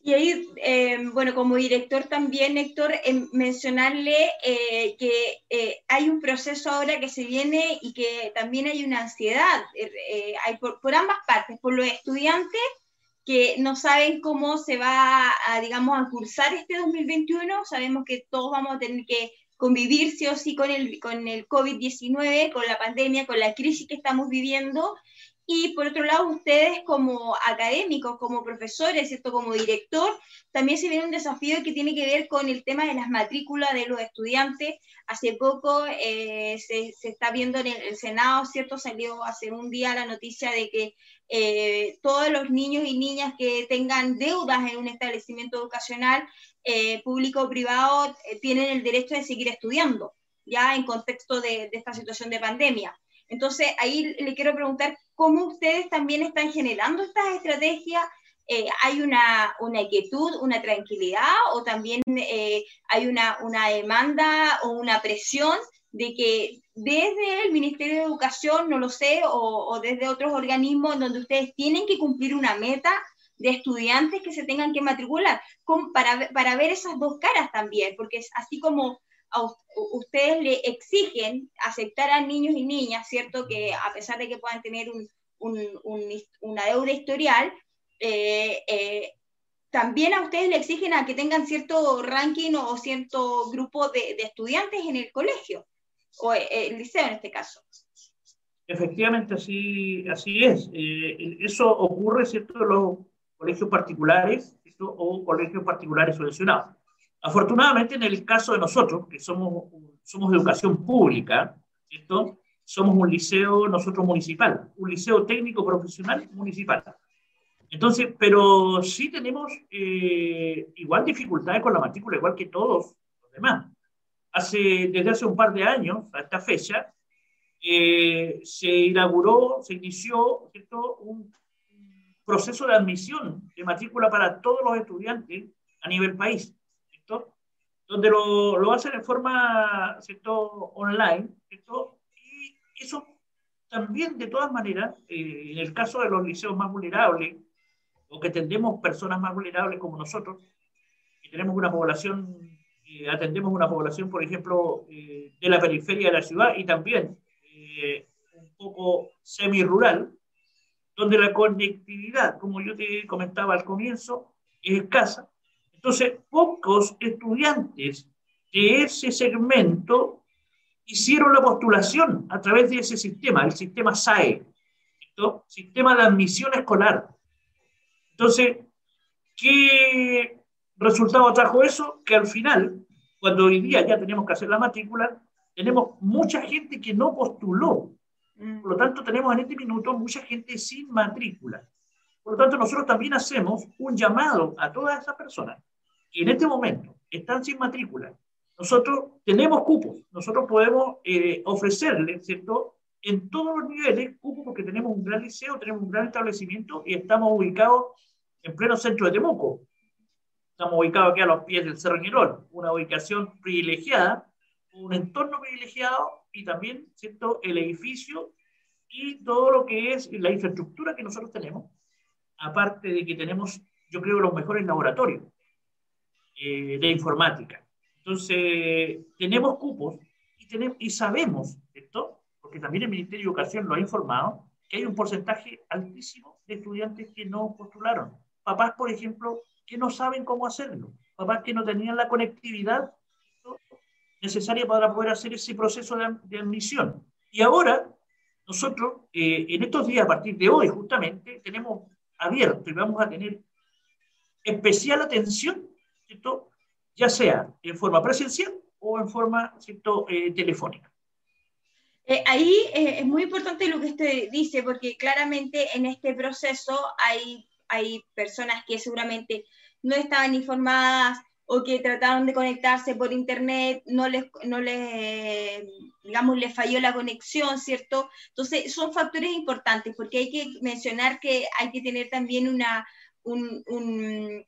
Y ahí, eh, bueno, como director también, Héctor, eh, mencionarle eh, que hay un proceso ahora que se viene y que también hay una ansiedad, hay por, ambas partes, por los estudiantes que no saben cómo se va a, digamos, a cursar este 2021, sabemos que todos vamos a tener que convivir sí o sí con el, con el COVID-19, con la pandemia, con la crisis que estamos viviendo, y por otro lado, ustedes como académicos, como profesores, ¿cierto? como director, también se viene un desafío que tiene que ver con el tema de las matrículas de los estudiantes. Hace poco eh, se, está viendo en el, Senado, ¿cierto? Salió hace un día la noticia de que eh, todos los niños y niñas que tengan deudas en un establecimiento educacional, eh, público o privado, tienen el derecho de seguir estudiando, ya en contexto de, de esta situación de pandemia. Entonces, ahí le quiero preguntar cómo ustedes también están generando estas estrategias. Eh, ¿Hay una, una, inquietud, una tranquilidad o también eh, hay una, una demanda o una presión de que desde el Ministerio de Educación, no lo sé, o, desde otros organismos donde ustedes tienen que cumplir una meta de estudiantes que se tengan que matricular, para, para ver esas dos caras también, porque es así como ustedes le exigen aceptar a niños y niñas, ¿cierto? Que a pesar de que puedan tener un, una deuda historial, eh, eh, también a ustedes le exigen a que tengan cierto ranking o cierto grupo de, estudiantes en el colegio, o eh, el liceo en este caso. Efectivamente, así, así es. eso ocurre, ¿cierto?, los colegios particulares o colegios particulares subvencionados. Afortunadamente, en el caso de nosotros, que somos, somos educación pública, ¿cierto? somos un liceo nosotros municipal, un liceo técnico profesional municipal. Entonces, pero sí tenemos eh, igual dificultades con la matrícula, igual que todos los demás. Hace, desde hace un par de años, a esta fecha, eh, se inauguró, se inició ¿cierto? un proceso de admisión de matrícula para todos los estudiantes a nivel país donde lo, lo hacen en forma ¿cierto? online, ¿cierto? y eso también de todas maneras, eh, en el caso de los liceos más vulnerables, o que tendemos personas más vulnerables como nosotros, y tenemos una población, eh, atendemos una población, por ejemplo, eh, de la periferia de la ciudad y también un poco semi-rural, donde la conectividad, como yo te comentaba al comienzo, es escasa, entonces, pocos estudiantes de ese segmento hicieron la postulación a través de ese sistema, el sistema SAE, ¿no? Sistema de Admisión Escolar. Entonces, ¿qué resultado trajo eso? Que al final, cuando hoy día ya tenemos que hacer la matrícula, tenemos mucha gente que no postuló. Mm. Por lo tanto, tenemos en este minuto mucha gente sin matrícula. Por lo tanto, nosotros también hacemos un llamado a todas esas personas que en este momento están sin matrícula. Nosotros tenemos cupos, nosotros podemos eh, ofrecerles, ¿cierto? En todos los niveles, cupos porque tenemos un gran liceo, tenemos un gran establecimiento y estamos ubicados en pleno centro de Temuco. Estamos ubicados aquí a los pies del Cerro Ñirol, una ubicación privilegiada, un entorno privilegiado y también, ¿cierto? El edificio y todo lo que es la infraestructura que nosotros tenemos aparte de que tenemos, yo creo, los mejores laboratorios. eh, de informática. Entonces, tenemos cupos y, sabemos esto, porque también el Ministerio de Educación lo ha informado, que hay un porcentaje altísimo de estudiantes que no postularon. Papás, por ejemplo, que no saben cómo hacerlo. Papás que no tenían la conectividad necesaria para poder hacer ese proceso de, admisión. Y ahora, nosotros, eh, en estos días, a partir de hoy, justamente, tenemos abierto y vamos a tener especial atención, ya sea en forma presencial o en forma ¿cierto? Eh, telefónica. Eh, ahí es muy importante lo que usted dice, porque claramente en este proceso hay, hay personas que seguramente no estaban informadas, o que trataron de conectarse por internet, no les, no les, digamos, les falló la conexión, ¿cierto? Entonces, son factores importantes porque hay que mencionar que hay que tener también una, un, un,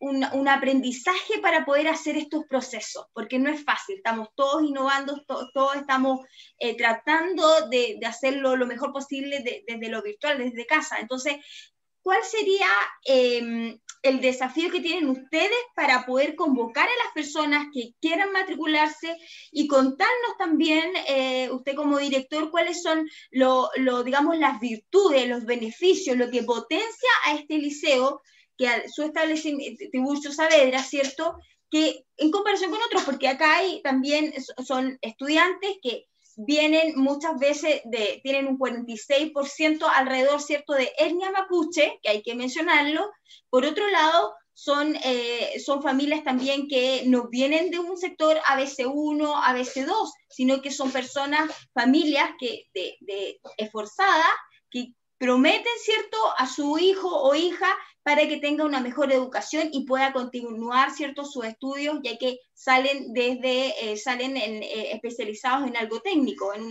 un, aprendizaje para poder hacer estos procesos, porque no es fácil, estamos todos innovando, todos estamos eh, tratando de, de, hacerlo lo mejor posible desde lo virtual, desde casa. Entonces, ¿cuál sería em, el desafío que tienen ustedes para poder convocar a las personas que quieran matricularse y contarnos también, eh, usted como director, cuáles son lo, digamos, las virtudes, los beneficios, lo que potencia a este liceo, que a su establecimiento, Tiburcio Saavedra, ¿cierto? Que en comparación con otros, porque acá hay también son estudiantes que vienen muchas veces de, tienen un 46% alrededor, ¿cierto?, de etnia mapuche, que hay que mencionarlo. Por otro lado, son, eh, son familias también que no vienen de un sector ABC1, ABC2, sino que son personas, familias que, de, de esforzadas, que prometen, ¿cierto?, a su hijo o hija para que tenga una mejor educación y pueda continuar ciertos sus estudios, ya que salen desde, eh, salen eh, especializados en algo técnico. En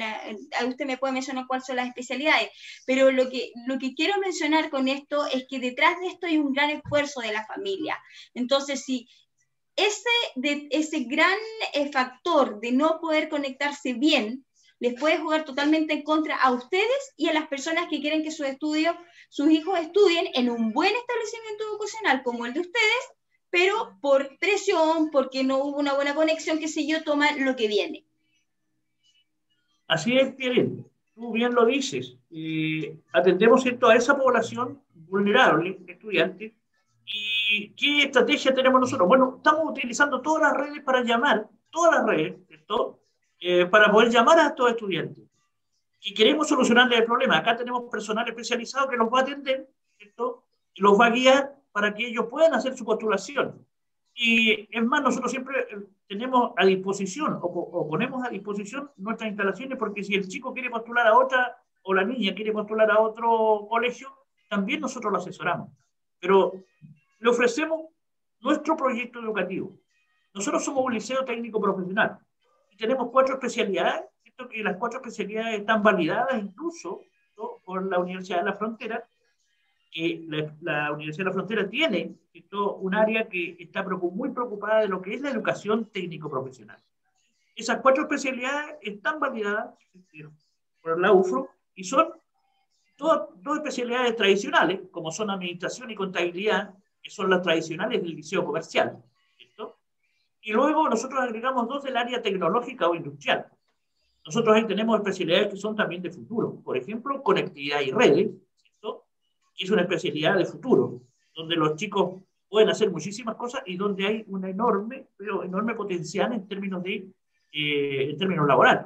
usted me puede mencionar cuáles son las especialidades, pero lo que, lo que quiero mencionar con esto es que detrás de esto hay un gran esfuerzo de la familia. Entonces, si ese, ese gran eh, factor de no poder conectarse bien les puede jugar totalmente en contra a ustedes y a las personas que quieren que sus estudios, sus hijos estudien en un buen establecimiento educacional como el de ustedes, pero por presión, porque no hubo una buena conexión, qué sé yo, toman lo que viene. Así es, Pierre. Tú bien lo dices. atendemos ¿cierto? a esa población vulnerable, estudiante. ¿Y qué estrategia tenemos nosotros? Bueno, estamos utilizando todas las redes para llamar, todas las redes, ¿cierto? Eh, para poder llamar a estos estudiantes. Y queremos solucionarles el problema. Acá tenemos personal especializado que los va a atender ¿cierto? y los va a guiar para que ellos puedan hacer su postulación. Y es más, nosotros siempre eh, tenemos a disposición o, o, ponemos a disposición nuestras instalaciones porque si el chico quiere postular a otra o la niña quiere postular a otro colegio, también nosotros lo asesoramos. Pero le ofrecemos nuestro proyecto educativo. Nosotros somos un liceo técnico profesional tenemos cuatro especialidades, ¿cierto? que las cuatro especialidades están validadas incluso por la Universidad de la Frontera, que la, Universidad de la Frontera tiene ¿cierto? un área que está muy preocupada de lo que es la educación técnico-profesional. Esas cuatro especialidades están validadas por la UFRO y son todas dos especialidades tradicionales, como son administración y contabilidad, que son las tradicionales del liceo comercial. Y luego nosotros agregamos dos del área tecnológica o industrial. Nosotros ahí tenemos especialidades que son también de futuro. Por ejemplo, conectividad y redes, ¿cierto? es una especialidad de futuro, donde los chicos pueden hacer muchísimas cosas y donde hay un enorme, pero enorme potencial en términos, de, eh, en términos laborales.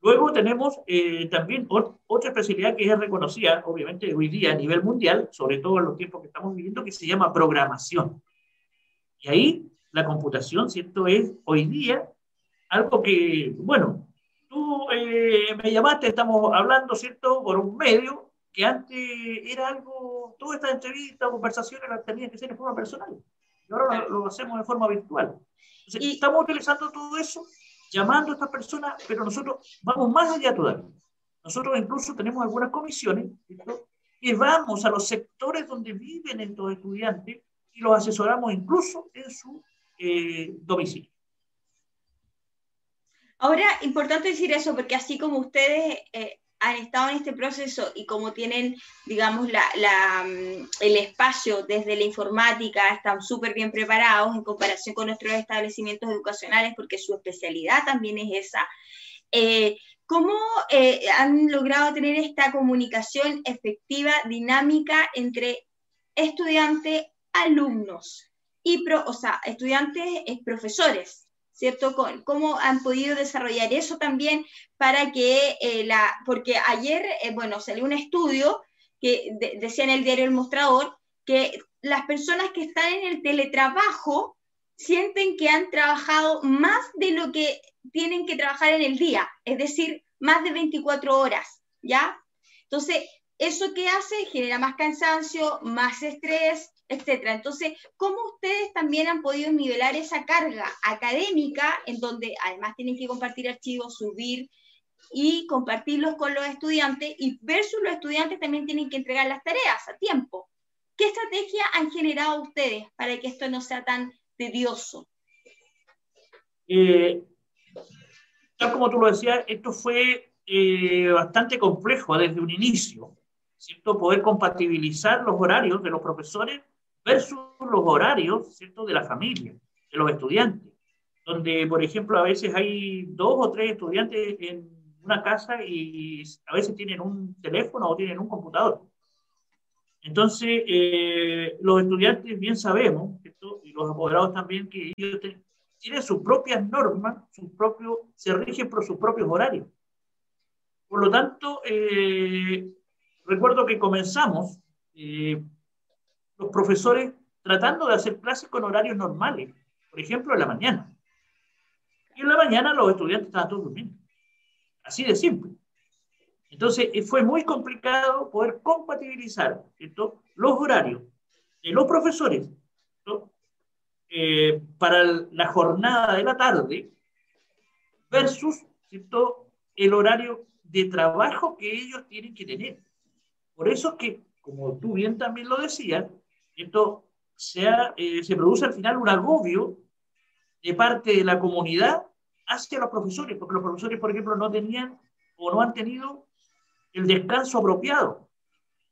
Luego tenemos eh, también otra especialidad que es reconocida, obviamente, hoy día a nivel mundial, sobre todo en los tiempos que estamos viviendo, que se llama programación. Y ahí la computación, ¿cierto? Es hoy día algo que, bueno, tú eh, me llamaste, estamos hablando, ¿cierto? Por un medio que antes era algo, todas estas entrevistas, conversaciones las tenían que ser de forma personal. Y ahora lo, hacemos de forma virtual. y, estamos utilizando todo eso, llamando a estas personas, pero nosotros vamos más allá todavía. Nosotros incluso tenemos algunas comisiones ¿cierto? que vamos a los sectores donde viven estos estudiantes y los asesoramos incluso en su eh, domicilio. Ahora, importante decir eso, porque así como ustedes eh, han estado en este proceso y como tienen, digamos, la, mm, el espacio desde la informática, están súper bien preparados en comparación con nuestros establecimientos educacionales, porque su especialidad también es esa. Eh, ¿Cómo han logrado tener esta comunicación efectiva, dinámica entre estudiantes, alumnos y, pro, o sea, estudiantes, profesores? ¿cierto? ¿Cómo han podido desarrollar eso también para que eh, la, porque ayer, eh, bueno, salió un estudio que decía en el diario El Mostrador que las personas que están en el teletrabajo sienten que han trabajado más de lo que tienen que trabajar en el día, es decir, más de 24 horas, ¿ya? Entonces, ¿eso qué hace? Genera más cansancio, más estrés, etcétera. Entonces, ¿cómo ustedes también han podido nivelar esa carga académica en donde además tienen que compartir archivos, subir y compartirlos con los estudiantes y versus los estudiantes también tienen que entregar las tareas a tiempo? ¿Qué estrategia han generado ustedes para que esto no sea tan tedioso? Eh, tal como tú lo decías, esto fue eh, bastante complejo desde un inicio, ¿cierto? Poder compatibilizar los horarios de los profesores versus los horarios ¿cierto? de la familia, de los estudiantes, donde, por ejemplo, a veces hay dos o tres estudiantes en una casa y a veces tienen un teléfono o tienen un computador. Entonces, eh, los estudiantes bien sabemos, y los apoderados también, que ellos tienen sus propias normas, sus propios, se rigen por sus propios horarios. Por lo tanto, eh, recuerdo que comenzamos eh, los profesores tratando de hacer clases con horarios normales, por ejemplo, en la mañana. Y en la mañana los estudiantes estaban todos durmiendo. Así de simple. Entonces, eh, fue muy complicado poder compatibilizar los horarios de los profesores eh, para la jornada de la tarde versus el horario de trabajo que ellos tienen que tener. Por eso es que, como tú bien también lo decías, esto sea, eh, se produce al final un agobio de parte de la comunidad hacia los profesores, porque los profesores, por ejemplo, no tenían o no han tenido el descanso apropiado,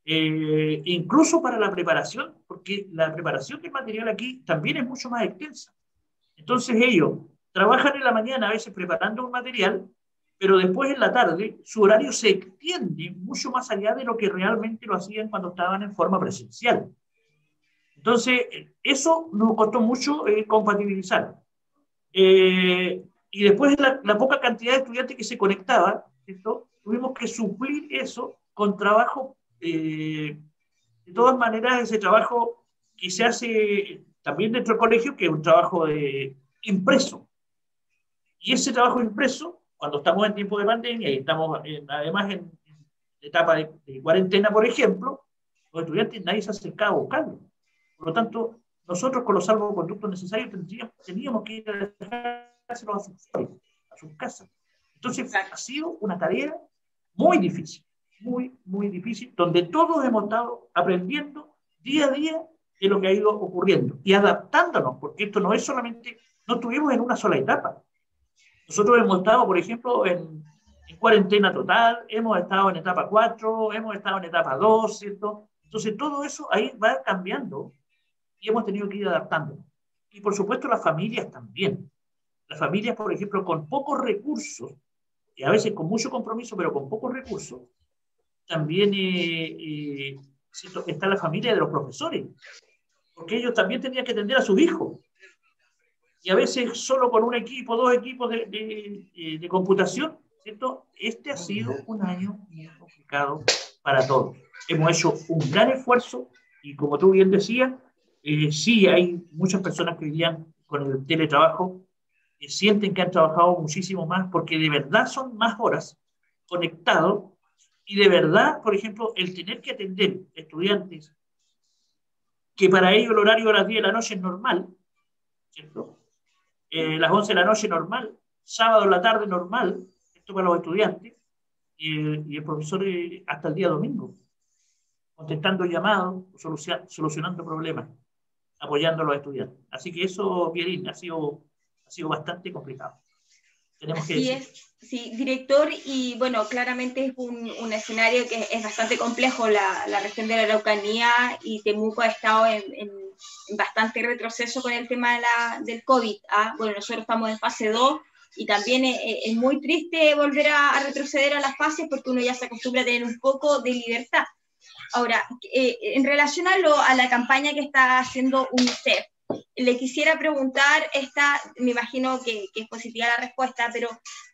eh, incluso para la preparación, porque la preparación del material aquí también es mucho más extensa. Entonces ellos trabajan en la mañana a veces preparando un material, pero después en la tarde su horario se extiende mucho más allá de lo que realmente lo hacían cuando estaban en forma presencial. Entonces, eso nos costó mucho eh, compatibilizar. Eh, y después la, la, poca cantidad de estudiantes que se conectaban, tuvimos que suplir eso con trabajo, eh, de todas maneras, ese trabajo que se hace también dentro del colegio, que es un trabajo de, impreso. Y ese trabajo impreso, cuando estamos en tiempo de pandemia y estamos además en, etapa de, de, cuarentena, por ejemplo, los estudiantes nadie se acercaba a buscarlo. Por lo tanto, nosotros con los salvoconductos necesarios tendríamos, teníamos que ir a dejárselo a sus, a sus casas. Entonces, ha sido una tarea muy difícil, muy, muy difícil, donde todos hemos estado aprendiendo día a día de lo que ha ido ocurriendo y adaptándonos, porque esto no es solamente, no estuvimos en una sola etapa. Nosotros hemos estado, por ejemplo, en, en cuarentena total, hemos estado en etapa 4, hemos estado en etapa 2, ¿cierto? Entonces, todo eso ahí va cambiando y hemos tenido que ir adaptando. Y por supuesto las familias también. Las familias, por ejemplo, con pocos recursos, y a veces con mucho compromiso, pero con pocos recursos, también eh, eh, está la familia de los profesores, porque ellos también tenían que atender a sus hijos. Y a veces solo con un equipo, dos equipos de, de, eh, de computación, ¿cierto? Este ha sido un año muy complicado para todos. Hemos hecho un gran esfuerzo y como tú bien decías, eh, sí hay muchas personas que vivían con el teletrabajo, que sienten que han trabajado muchísimo más porque de verdad son más horas conectados y de verdad, por ejemplo, el tener que atender estudiantes que para ellos el horario de las 10 de la noche es normal. Eh, las 11 de la noche normal, sábado en la tarde normal, esto para los estudiantes, y, y el profesor eh, hasta el día domingo, contestando llamados, solucionando problemas apoyando a los estudiantes. Así que eso, Pierín, ha sido, ha sido bastante complicado. tenemos que. Es. Sí, director, y bueno, claramente es un, un escenario que es bastante complejo. La, la, región de la Araucanía y Temuco ha estado en, en, bastante retroceso con el tema de la, del COVID. ¿ah? Bueno, nosotros estamos en fase 2 y también es, es muy triste volver a, a, retroceder a las fases porque uno ya se acostumbra a tener un poco de libertad. Ahora, eh, en relación a, la campaña que está haciendo UNICEF, le quisiera preguntar, esta, me imagino que, es positiva la respuesta, pero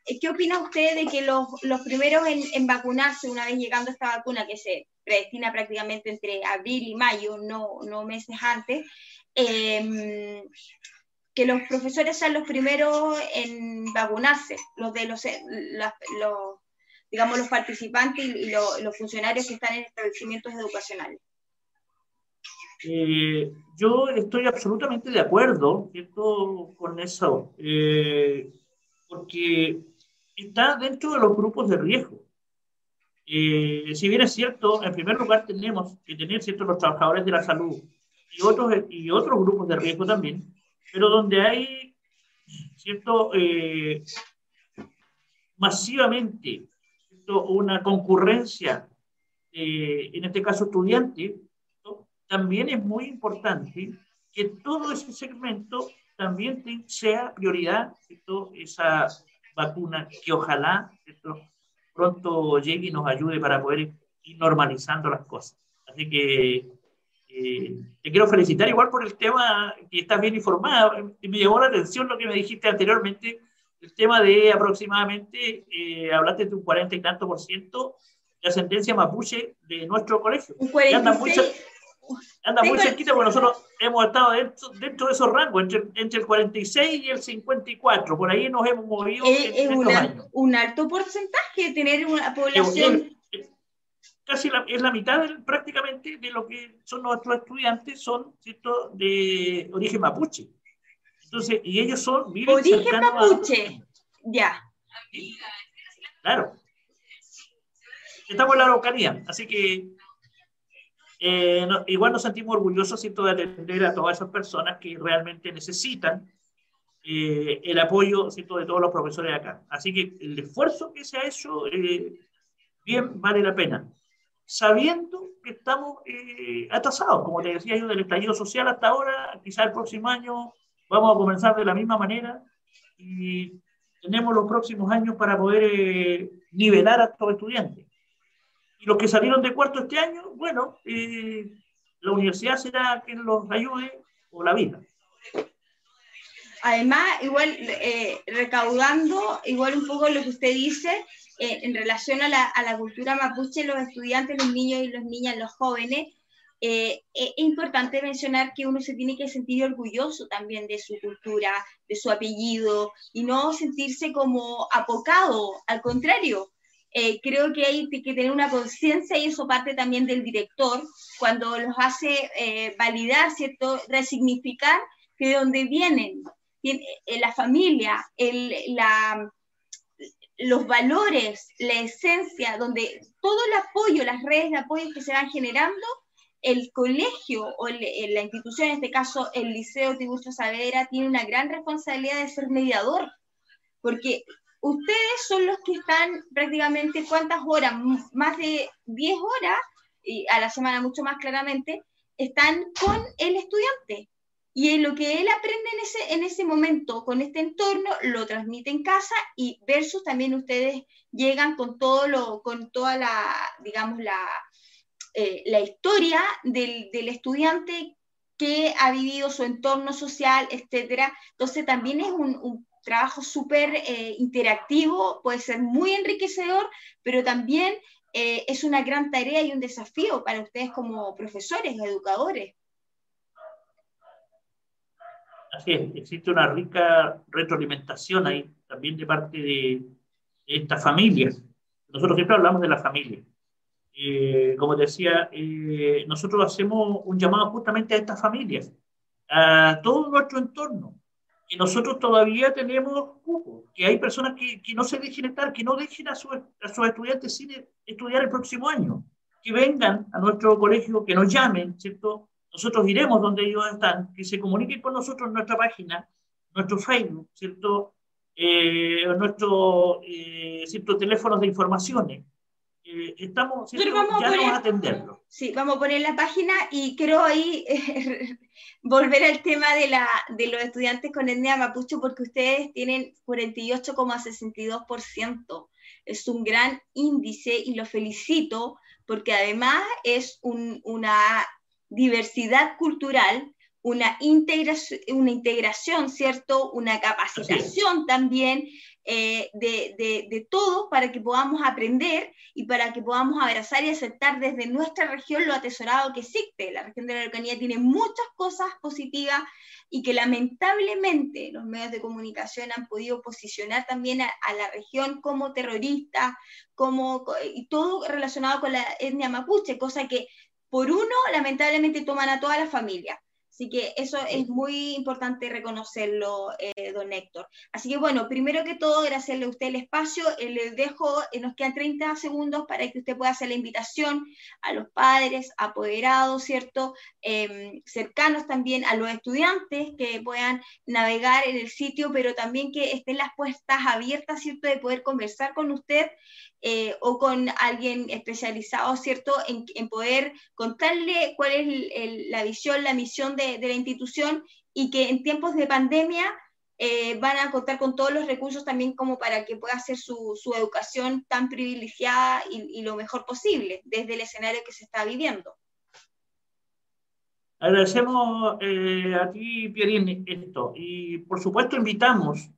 eh, ¿qué opina usted de que los, los primeros en, vacunarse, una vez llegando esta vacuna que se predestina prácticamente entre abril y mayo, no, no meses antes, eh, que los profesores sean los primeros en vacunarse, los de los, los digamos, los participantes y, lo, los funcionarios que están en establecimientos educacionales? Eh, yo estoy absolutamente de acuerdo con eso, eh, porque está dentro de los grupos de riesgo. Eh, si bien es cierto, en primer lugar tenemos que tener ¿cierto? los trabajadores de la salud y otros, y otros grupos de riesgo también, pero donde hay cierto eh, masivamente una concurrencia, eh, en este caso estudiante, también es muy importante que todo ese segmento también sea prioridad, esa vacuna que ojalá pronto llegue y nos ayude para poder ir normalizando las cosas. Así que eh, te quiero felicitar igual por el tema que estás bien informada. Me llamó la atención lo que me dijiste anteriormente el tema de aproximadamente, eh, hablaste de un 40 y tanto por ciento de ascendencia mapuche de nuestro colegio. Un 46, anda muy, anda muy cerquita porque nosotros hemos estado dentro, dentro, de esos rangos, entre, entre, el 46 y el 54, por ahí nos hemos movido. Es, en, es una, años. un alto porcentaje de tener una población. Es, casi la, es la mitad del, prácticamente de lo que son nuestros estudiantes, son ¿cierto? de origen mapuche. Entonces, y ellos son, viven Origen mapuche, ya. Claro. Estamos en la Araucanía, así que eh, no, igual nos sentimos orgullosos ¿cierto? de atender a todas esas personas que realmente necesitan eh, el apoyo ¿cierto? de todos los profesores acá. Así que el esfuerzo que se ha hecho, eh, bien vale la pena. Sabiendo que estamos eh, atrasados, como te decía yo, del estallido social hasta ahora, quizá el próximo año Vamos a comenzar de la misma manera y tenemos los próximos años para poder eh, nivelar a estos estudiantes. Y los que salieron de cuarto este año, bueno, eh, la universidad será quien los ayude o la vida. Además, igual eh, recaudando, igual un poco lo que usted dice, eh, en relación a la, a la, cultura mapuche, los estudiantes, los niños y las niñas, los jóvenes, eh, es importante mencionar que uno se tiene que sentir orgulloso también de su cultura, de su apellido, y no sentirse como apocado, al contrario. Eh, creo que hay que tener una conciencia y eso parte también del director cuando los hace eh, validar, ¿cierto? Resignificar que de dónde vienen, eh, la familia, el, la, los valores, la esencia, donde todo el apoyo, las redes de apoyo que se van generando, el colegio o la institución, en este caso el Liceo Tiburcio Saavedra, tiene una gran responsabilidad de ser mediador, porque ustedes son los que están prácticamente cuántas horas, más de 10 horas, y a la semana mucho más claramente, están con el estudiante. Y en lo que él aprende en ese, en ese momento, con este entorno, lo transmite en casa y versus también ustedes llegan con todo lo, con toda la, digamos, la, eh, la historia del, del, estudiante que ha vivido su entorno social, etcétera. Entonces también es un, trabajo súper eh, interactivo, puede ser muy enriquecedor, pero también eh, es una gran tarea y un desafío para ustedes como profesores, educadores. Así es, existe una rica retroalimentación ahí también de parte de, de estas familias. Nosotros siempre hablamos de la familia eh, como decía, eh, nosotros hacemos un llamado justamente a estas familias, a todo nuestro entorno, que nosotros todavía tenemos que hay personas que, que, no se dejen estar, que no dejen a, su, a sus estudiantes sin estudiar el próximo año, que vengan a nuestro colegio, que nos llamen, ¿cierto? Nosotros iremos donde ellos están, que se comuniquen con nosotros en nuestra página, nuestro Facebook, ¿cierto? eh, nuestros eh, teléfonos de informaciones. Eh, estamos ya vamos a atenderlo. Sí, vamos a poner la página y quiero ahí eh, volver al tema de, la, de los estudiantes con etnia mapuche porque ustedes tienen 48,62%. Es un gran índice y lo felicito porque además es una diversidad cultural una integración, una integración, ¿cierto? Una capacitación también eh, de, de, de todo para que podamos aprender y para que podamos abrazar y aceptar desde nuestra región lo atesorado que existe. La región de la Araucanía tiene muchas cosas positivas y que lamentablemente los medios de comunicación han podido posicionar también a, a la región como terrorista, como, y todo relacionado con la etnia mapuche, cosa que por uno lamentablemente toman a toda la familia Así que eso es muy importante reconocerlo, eh, don Héctor. Así que bueno, primero que todo, agradecerle a usted el espacio. Eh, les dejo, eh, nos quedan 30 segundos para que usted pueda hacer la invitación a los padres, apoderados, ¿cierto? Em, cercanos también a los estudiantes que puedan navegar en el sitio, pero también que estén las puertas abiertas, ¿cierto? De poder conversar con usted eh, o con alguien especializado, ¿cierto?, en, poder contarle cuál es la visión, la misión de, la institución y que en tiempos de pandemia eh, van a contar con todos los recursos también como para que pueda hacer su, educación tan privilegiada y lo mejor posible desde el escenario que se está viviendo. Agradecemos eh, a ti, Pierín, esto. Y por supuesto invitamos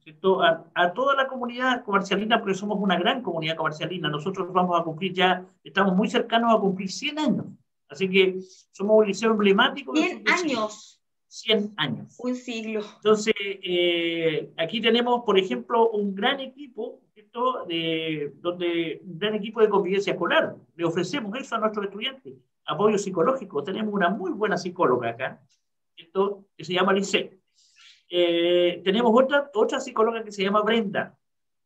A, toda la comunidad comercialina, porque somos una gran comunidad comercialina. Nosotros vamos a cumplir ya, estamos muy cercanos a cumplir 100 años. Así que somos un liceo emblemático. 100 años. 100 años. Un siglo. Entonces, eh, aquí tenemos, por ejemplo, un gran equipo, De, donde un gran equipo de convivencia escolar. Le ofrecemos eso a nuestros estudiantes apoyo psicológico. Tenemos una muy buena psicóloga acá, esto, que se llama Lice. Eh, tenemos otra, otra psicóloga que se llama Brenda.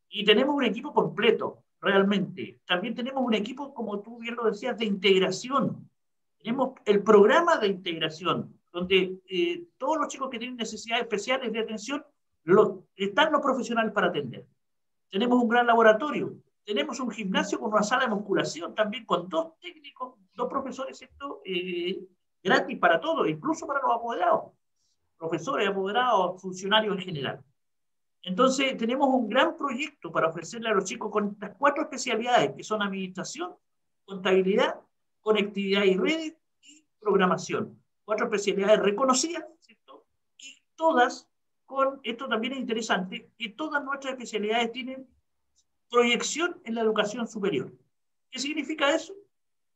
Y tenemos un equipo completo, realmente. También tenemos un equipo, como tú bien lo decías, de integración. Tenemos el programa de integración, donde eh, todos los chicos que tienen necesidades especiales de atención los, están los profesionales para atender. Tenemos un gran laboratorio, tenemos un gimnasio con una sala de musculación también con dos técnicos, dos profesores, esto eh, gratis para todos, incluso para los apoderados, profesores, apoderados, funcionarios en general. Entonces, tenemos un gran proyecto para ofrecerle a los chicos con estas cuatro especialidades, que son administración, contabilidad, conectividad y redes y programación. Cuatro especialidades reconocidas, ¿cierto? Y todas con, esto también es interesante, que todas nuestras especialidades tienen proyección en la educación superior. ¿Qué significa eso?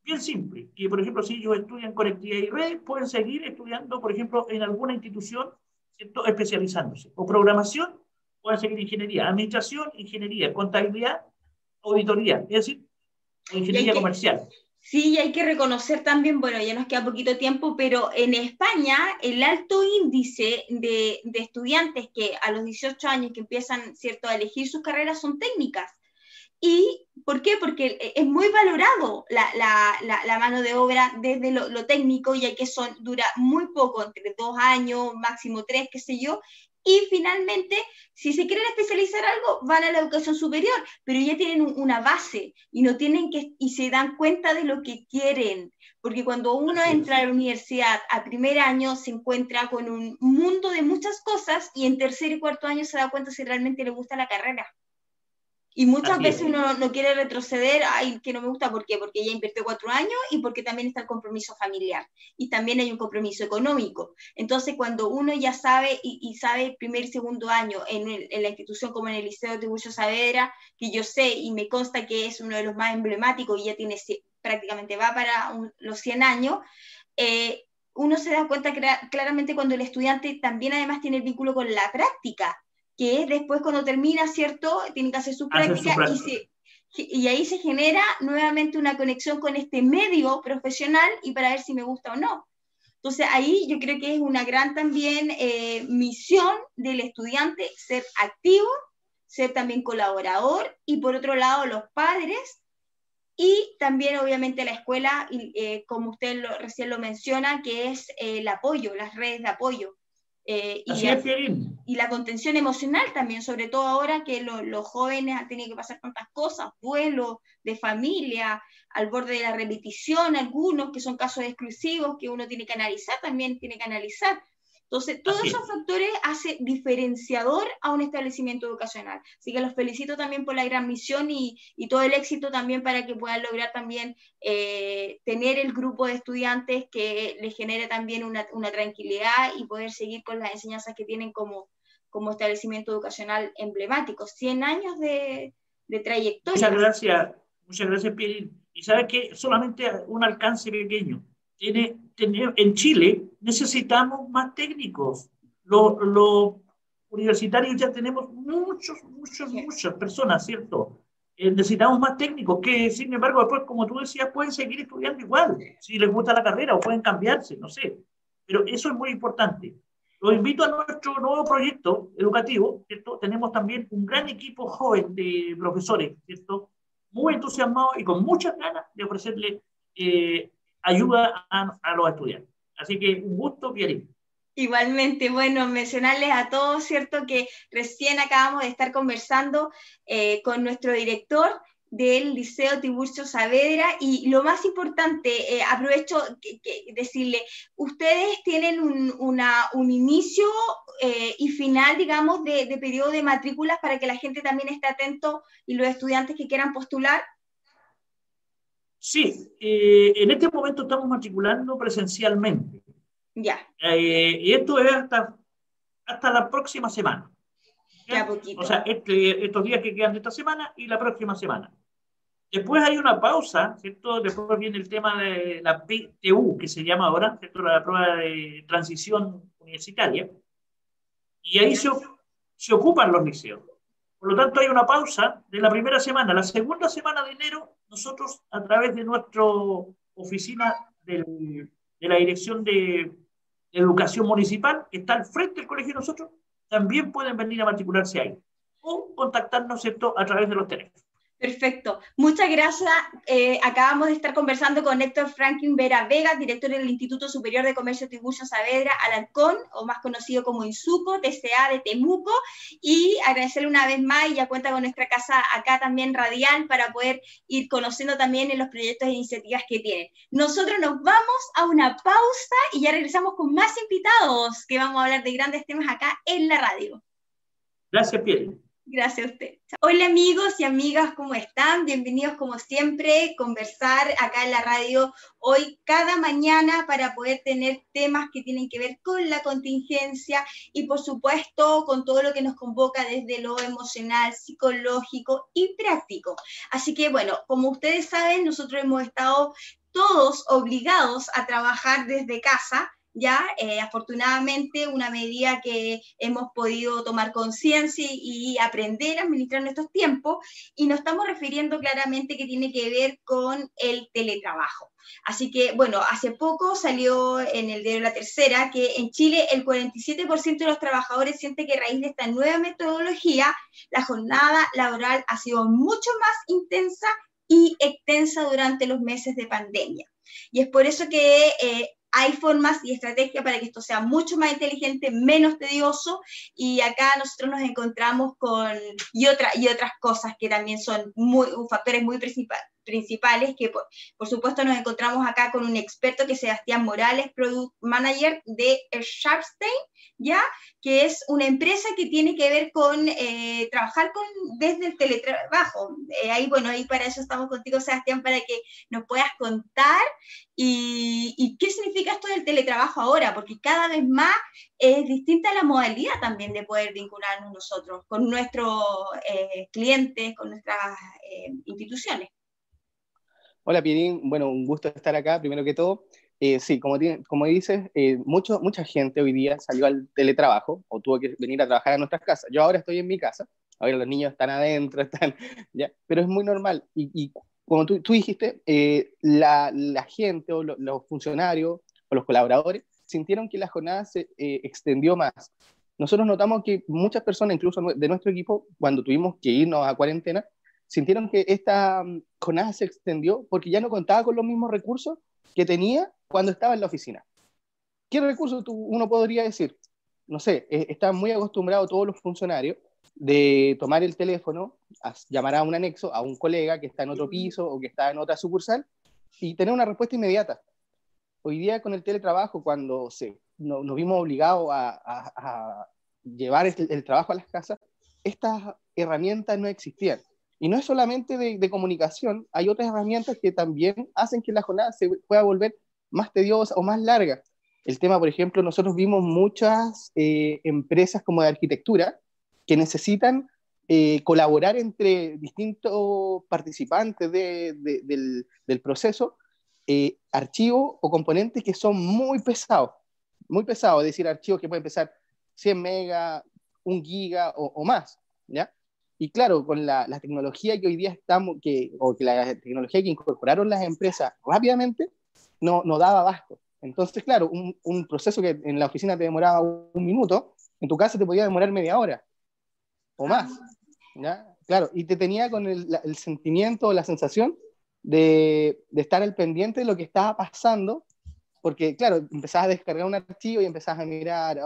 Bien simple, que por ejemplo si ellos estudian conectividad y redes, pueden seguir estudiando, por ejemplo, en alguna institución, ¿cierto? especializándose. O programación, pueden seguir ingeniería, administración, ingeniería, contabilidad, auditoría, es decir, ingeniería comercial. Sí, y hay que reconocer también, bueno, ya nos queda poquito tiempo, pero en España el alto índice de, de, estudiantes que a los 18 años que empiezan, ¿cierto?, a elegir sus carreras son técnicas. ¿Y por qué? Porque es muy valorado la, la, la, mano de obra desde lo, lo, técnico, ya que son, dura muy poco, entre dos años, máximo tres, qué sé yo. Y finalmente, si se quieren especializar algo, van a la educación superior, pero ya tienen una base y no tienen que y se dan cuenta de lo que quieren, porque cuando uno entra a la universidad a primer año se encuentra con un mundo de muchas cosas y en tercer y cuarto año se da cuenta si realmente le gusta la carrera. Y muchas veces uno no quiere retroceder, ay, que no me gusta, ¿por qué? Porque ya invirtió cuatro años y porque también está el compromiso familiar y también hay un compromiso económico. Entonces, cuando uno ya sabe y, sabe primer y segundo año en, en, la institución como en el Liceo de Tiburcio Saavedra, que yo sé y me consta que es uno de los más emblemáticos y ya tiene prácticamente va para los 100 años, eh, uno se da cuenta claramente cuando el estudiante también además tiene el vínculo con la práctica que es después cuando termina, ¿cierto? Tiene que hacer su práctica, y, ahí se genera nuevamente una conexión con este medio profesional y para ver si me gusta o no. Entonces ahí yo creo que es una gran también eh, misión del estudiante ser activo, ser también colaborador y por otro lado los padres y también obviamente la escuela, y, eh, como usted lo, recién lo menciona, que es eh, el apoyo, las redes de apoyo Eh, y, la contención emocional también, sobre todo ahora que los jóvenes han tenido que pasar tantas cosas, vuelos de familia, al borde de la repetición, algunos que son casos exclusivos que uno tiene que analizar, también tiene que analizar. Entonces, todos esos factores hacen diferenciador a un establecimiento educacional. Así que los felicito también por la gran misión y, todo el éxito también para que puedan lograr también eh, tener el grupo de estudiantes que les genere también una, tranquilidad y poder seguir con las enseñanzas que tienen como, como establecimiento educacional emblemático. 100 años de, trayectoria. Muchas gracias, muchas gracias, Pierre. Y sabes que solamente un alcance pequeño tiene, en Chile necesitamos más técnicos. Los, universitarios ya tenemos muchos, muchos, muchas personas, ¿cierto? Eh, necesitamos más técnicos que, sin embargo, después, como tú decías, pueden seguir estudiando igual, si les gusta la carrera o pueden cambiarse, no sé. Pero eso es muy importante. Los invito a nuestro nuevo proyecto educativo, ¿cierto? Tenemos también un gran equipo joven de profesores, ¿cierto? Muy entusiasmados y con muchas ganas de ofrecerle eh, ayuda a, los estudiantes. Así que un gusto, Pierre. Igualmente, bueno, mencionarles a todos, ¿cierto? Que recién acabamos de estar conversando eh, con nuestro director del Liceo Tiburcio Saavedra y lo más importante, eh, aprovecho que, decirle, ustedes tienen un, un inicio eh, y final, digamos, de, de periodo de matrículas para que la gente también esté atento y los estudiantes que quieran postular. Sí, eh, en este momento estamos matriculando presencialmente. Ya. Eh, y esto es hasta, hasta la próxima semana. Ya poquito. O sea, este, estos días que quedan de esta semana y la próxima semana. Después hay una pausa, ¿cierto? Después viene el tema de la PTU, que se llama ahora, ¿cierto? La prueba de transición universitaria. Y ahí se, se ocupan los liceos. Por lo tanto, hay una pausa de la primera semana. La segunda semana de enero nosotros a través de nuestra oficina de la Dirección de Educación Municipal, que está al frente del colegio de nosotros, también pueden venir a matricularse ahí o contactarnos a través de los teléfonos. Perfecto. Muchas gracias. Eh, acabamos de estar conversando con Héctor Franklin Vera Vega, director del Instituto Superior de Comercio Tiburcio Saavedra, Alarcón, o más conocido como INSUCO, TCA de Temuco, y agradecerle una vez más, y ya cuenta con nuestra casa acá también radial, para poder ir conociendo también en los proyectos e iniciativas que tienen. Nosotros nos vamos a una pausa y ya regresamos con más invitados, que vamos a hablar de grandes temas acá en la radio. Gracias, Pierre. Gracias a usted. Hola amigos y amigas, ¿cómo están? Bienvenidos como siempre conversar acá en la radio hoy cada mañana para poder tener temas que tienen que ver con la contingencia y por supuesto con todo lo que nos convoca desde lo emocional, psicológico y práctico. Así que bueno, como ustedes saben, nosotros hemos estado todos obligados a trabajar desde casa ya eh, afortunadamente una medida que hemos podido tomar conciencia y aprender a administrar nuestros tiempos y nos estamos refiriendo claramente que tiene que ver con el teletrabajo. Así que, bueno, hace poco salió en el diario La Tercera que en Chile el 47% de los trabajadores siente que a raíz de esta nueva metodología, la jornada laboral ha sido mucho más intensa y extensa durante los meses de pandemia. Y es por eso que eh, hay formas y estrategias para que esto sea mucho más inteligente, menos tedioso, y acá nosotros nos encontramos con, y, otra, y otras cosas que también son muy, factores muy principales principales, que por, por, supuesto nos encontramos acá con un experto que es Sebastián Morales, Product Manager de Sharpstein, ¿ya? que es una empresa que tiene que ver con eh, trabajar con, desde el teletrabajo. Eh, ahí, bueno, ahí para eso estamos contigo, Sebastián, para que nos puedas contar y, qué significa esto del teletrabajo ahora, porque cada vez más es distinta la modalidad también de poder vincularnos nosotros con nuestros eh, clientes, con nuestras instituciones. Hola Pierín, bueno, un gusto estar acá, primero que todo. Eh, sí, como, como dices, eh, mucho, mucha gente hoy día salió al teletrabajo o tuvo que venir a trabajar a nuestras casas. Yo ahora estoy en mi casa, ahora los niños están adentro, están, ¿ya? pero es muy normal. Y, como tú, tú dijiste, eh, la, la, gente o los funcionarios o los colaboradores sintieron que la jornada se extendió más. Nosotros notamos que muchas personas, incluso de nuestro equipo, cuando tuvimos que irnos a cuarentena, sintieron que esta mm, jornada se extendió porque ya no contaba con los mismos recursos que tenía cuando estaba en la oficina. ¿Qué recursos uno podría decir? no sé, eh, están muy acostumbrados todos los funcionarios de tomar el teléfono, llamar a un anexo, a un colega que está en otro piso o que está en otra sucursal y tener una respuesta inmediata. Hoy día con el teletrabajo, cuando se, nos vimos obligados a, llevar el, trabajo a las casas, estas herramientas no existían. Y no es solamente de, comunicación, hay otras herramientas que también hacen que la jornada se pueda volver más tediosa o más larga. El tema, por ejemplo, nosotros vimos muchas eh, empresas como de arquitectura que necesitan eh, colaborar entre distintos participantes del, proceso, eh, archivos o componentes que son muy pesados, muy pesados, es decir, archivos que pueden pesar 100 megas, 1 giga o, más, ¿ya? Y claro, con la, tecnología que hoy día estamos, que, o que la tecnología que incorporaron las empresas rápidamente, no, no daba abasto. Entonces, claro, un, un, proceso que en la oficina te demoraba un minuto, en tu casa te podía demorar media hora o más. ¿ya? Claro, y te tenía con el, el sentimiento o la sensación de, de, estar al pendiente de lo que estaba pasando, porque, claro, empezabas a descargar un archivo y empezabas a mirar,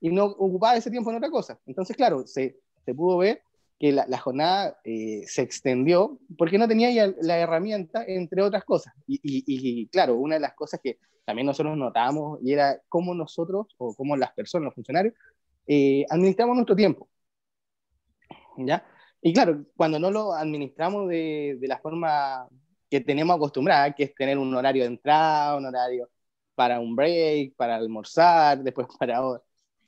y no ocupaba ese tiempo en otra cosa. Entonces, claro, se, se pudo ver que la, la jornada eh, se extendió porque no tenía ya la herramienta, entre otras cosas. Y, y, y, claro, una de las cosas que también nosotros notamos y era cómo nosotros, o cómo las personas, los funcionarios, eh, administramos nuestro tiempo. ¿Ya? Y claro, cuando no lo administramos de, de la forma que tenemos acostumbrada, que es tener un horario de entrada, un horario para un break, para almorzar, después para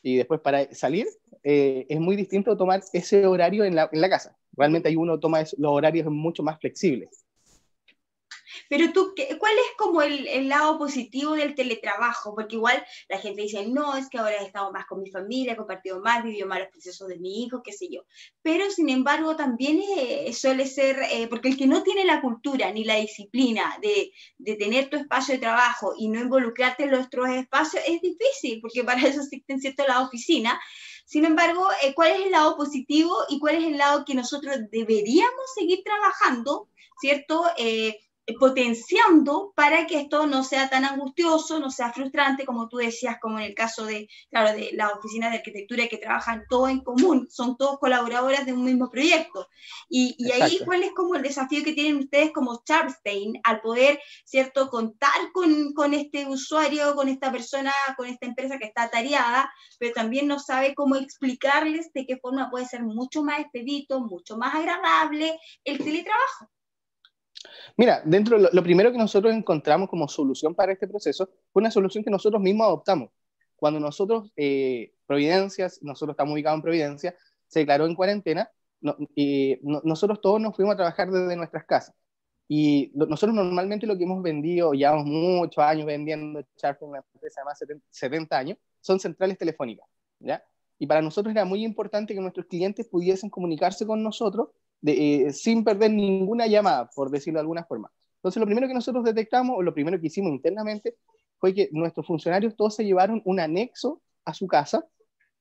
y después para salir, eh, es muy distinto tomar ese horario en la, en la casa. Realmente hay uno toma los horarios mucho más flexibles. Pero tú, ¿cuál es como el, el, lado positivo del teletrabajo? Porque igual la gente dice, no, es que ahora he estado más con mi familia, he compartido más, vivido más los procesos de mi hijo, qué sé yo. Pero sin embargo también eh, suele ser, eh, porque el que no tiene la cultura ni la disciplina de, de, tener tu espacio de trabajo y no involucrarte en los otros espacios, es difícil, porque para eso existen cierto la oficina. Sin embargo, eh, ¿cuál es el lado positivo y cuál es el lado que nosotros deberíamos seguir trabajando, ¿cierto? Eh, potenciando para que esto no sea tan angustioso, no sea frustrante, como tú decías, como en el caso de, claro, de las oficinas de arquitectura que trabajan todo en común, son todos colaboradores de un mismo proyecto. Y, y ahí, ¿cuál es como el desafío que tienen ustedes como Sharpstein al poder, ¿cierto?, contar con, con este usuario, con esta persona, con esta empresa que está tareada, pero también no sabe cómo explicarles de qué forma puede ser mucho más expedito, mucho más agradable el teletrabajo. Mira, dentro lo, lo, primero que nosotros encontramos como solución para este proceso fue una solución que nosotros mismos adoptamos. Cuando nosotros, eh, Providencia, nosotros estamos ubicados en Providencia, se declaró en cuarentena, no, y no, nosotros todos nos fuimos a trabajar desde nuestras casas. Y lo, nosotros normalmente lo que hemos vendido, llevamos muchos años vendiendo Charter, una empresa de más de 70 años, son centrales telefónicas. ¿ya? Y para nosotros era muy importante que nuestros clientes pudiesen comunicarse con nosotros de, eh, sin perder ninguna llamada, por decirlo de alguna forma. Entonces, lo primero que nosotros detectamos, o lo primero que hicimos internamente, fue que nuestros funcionarios todos se llevaron un anexo a su casa,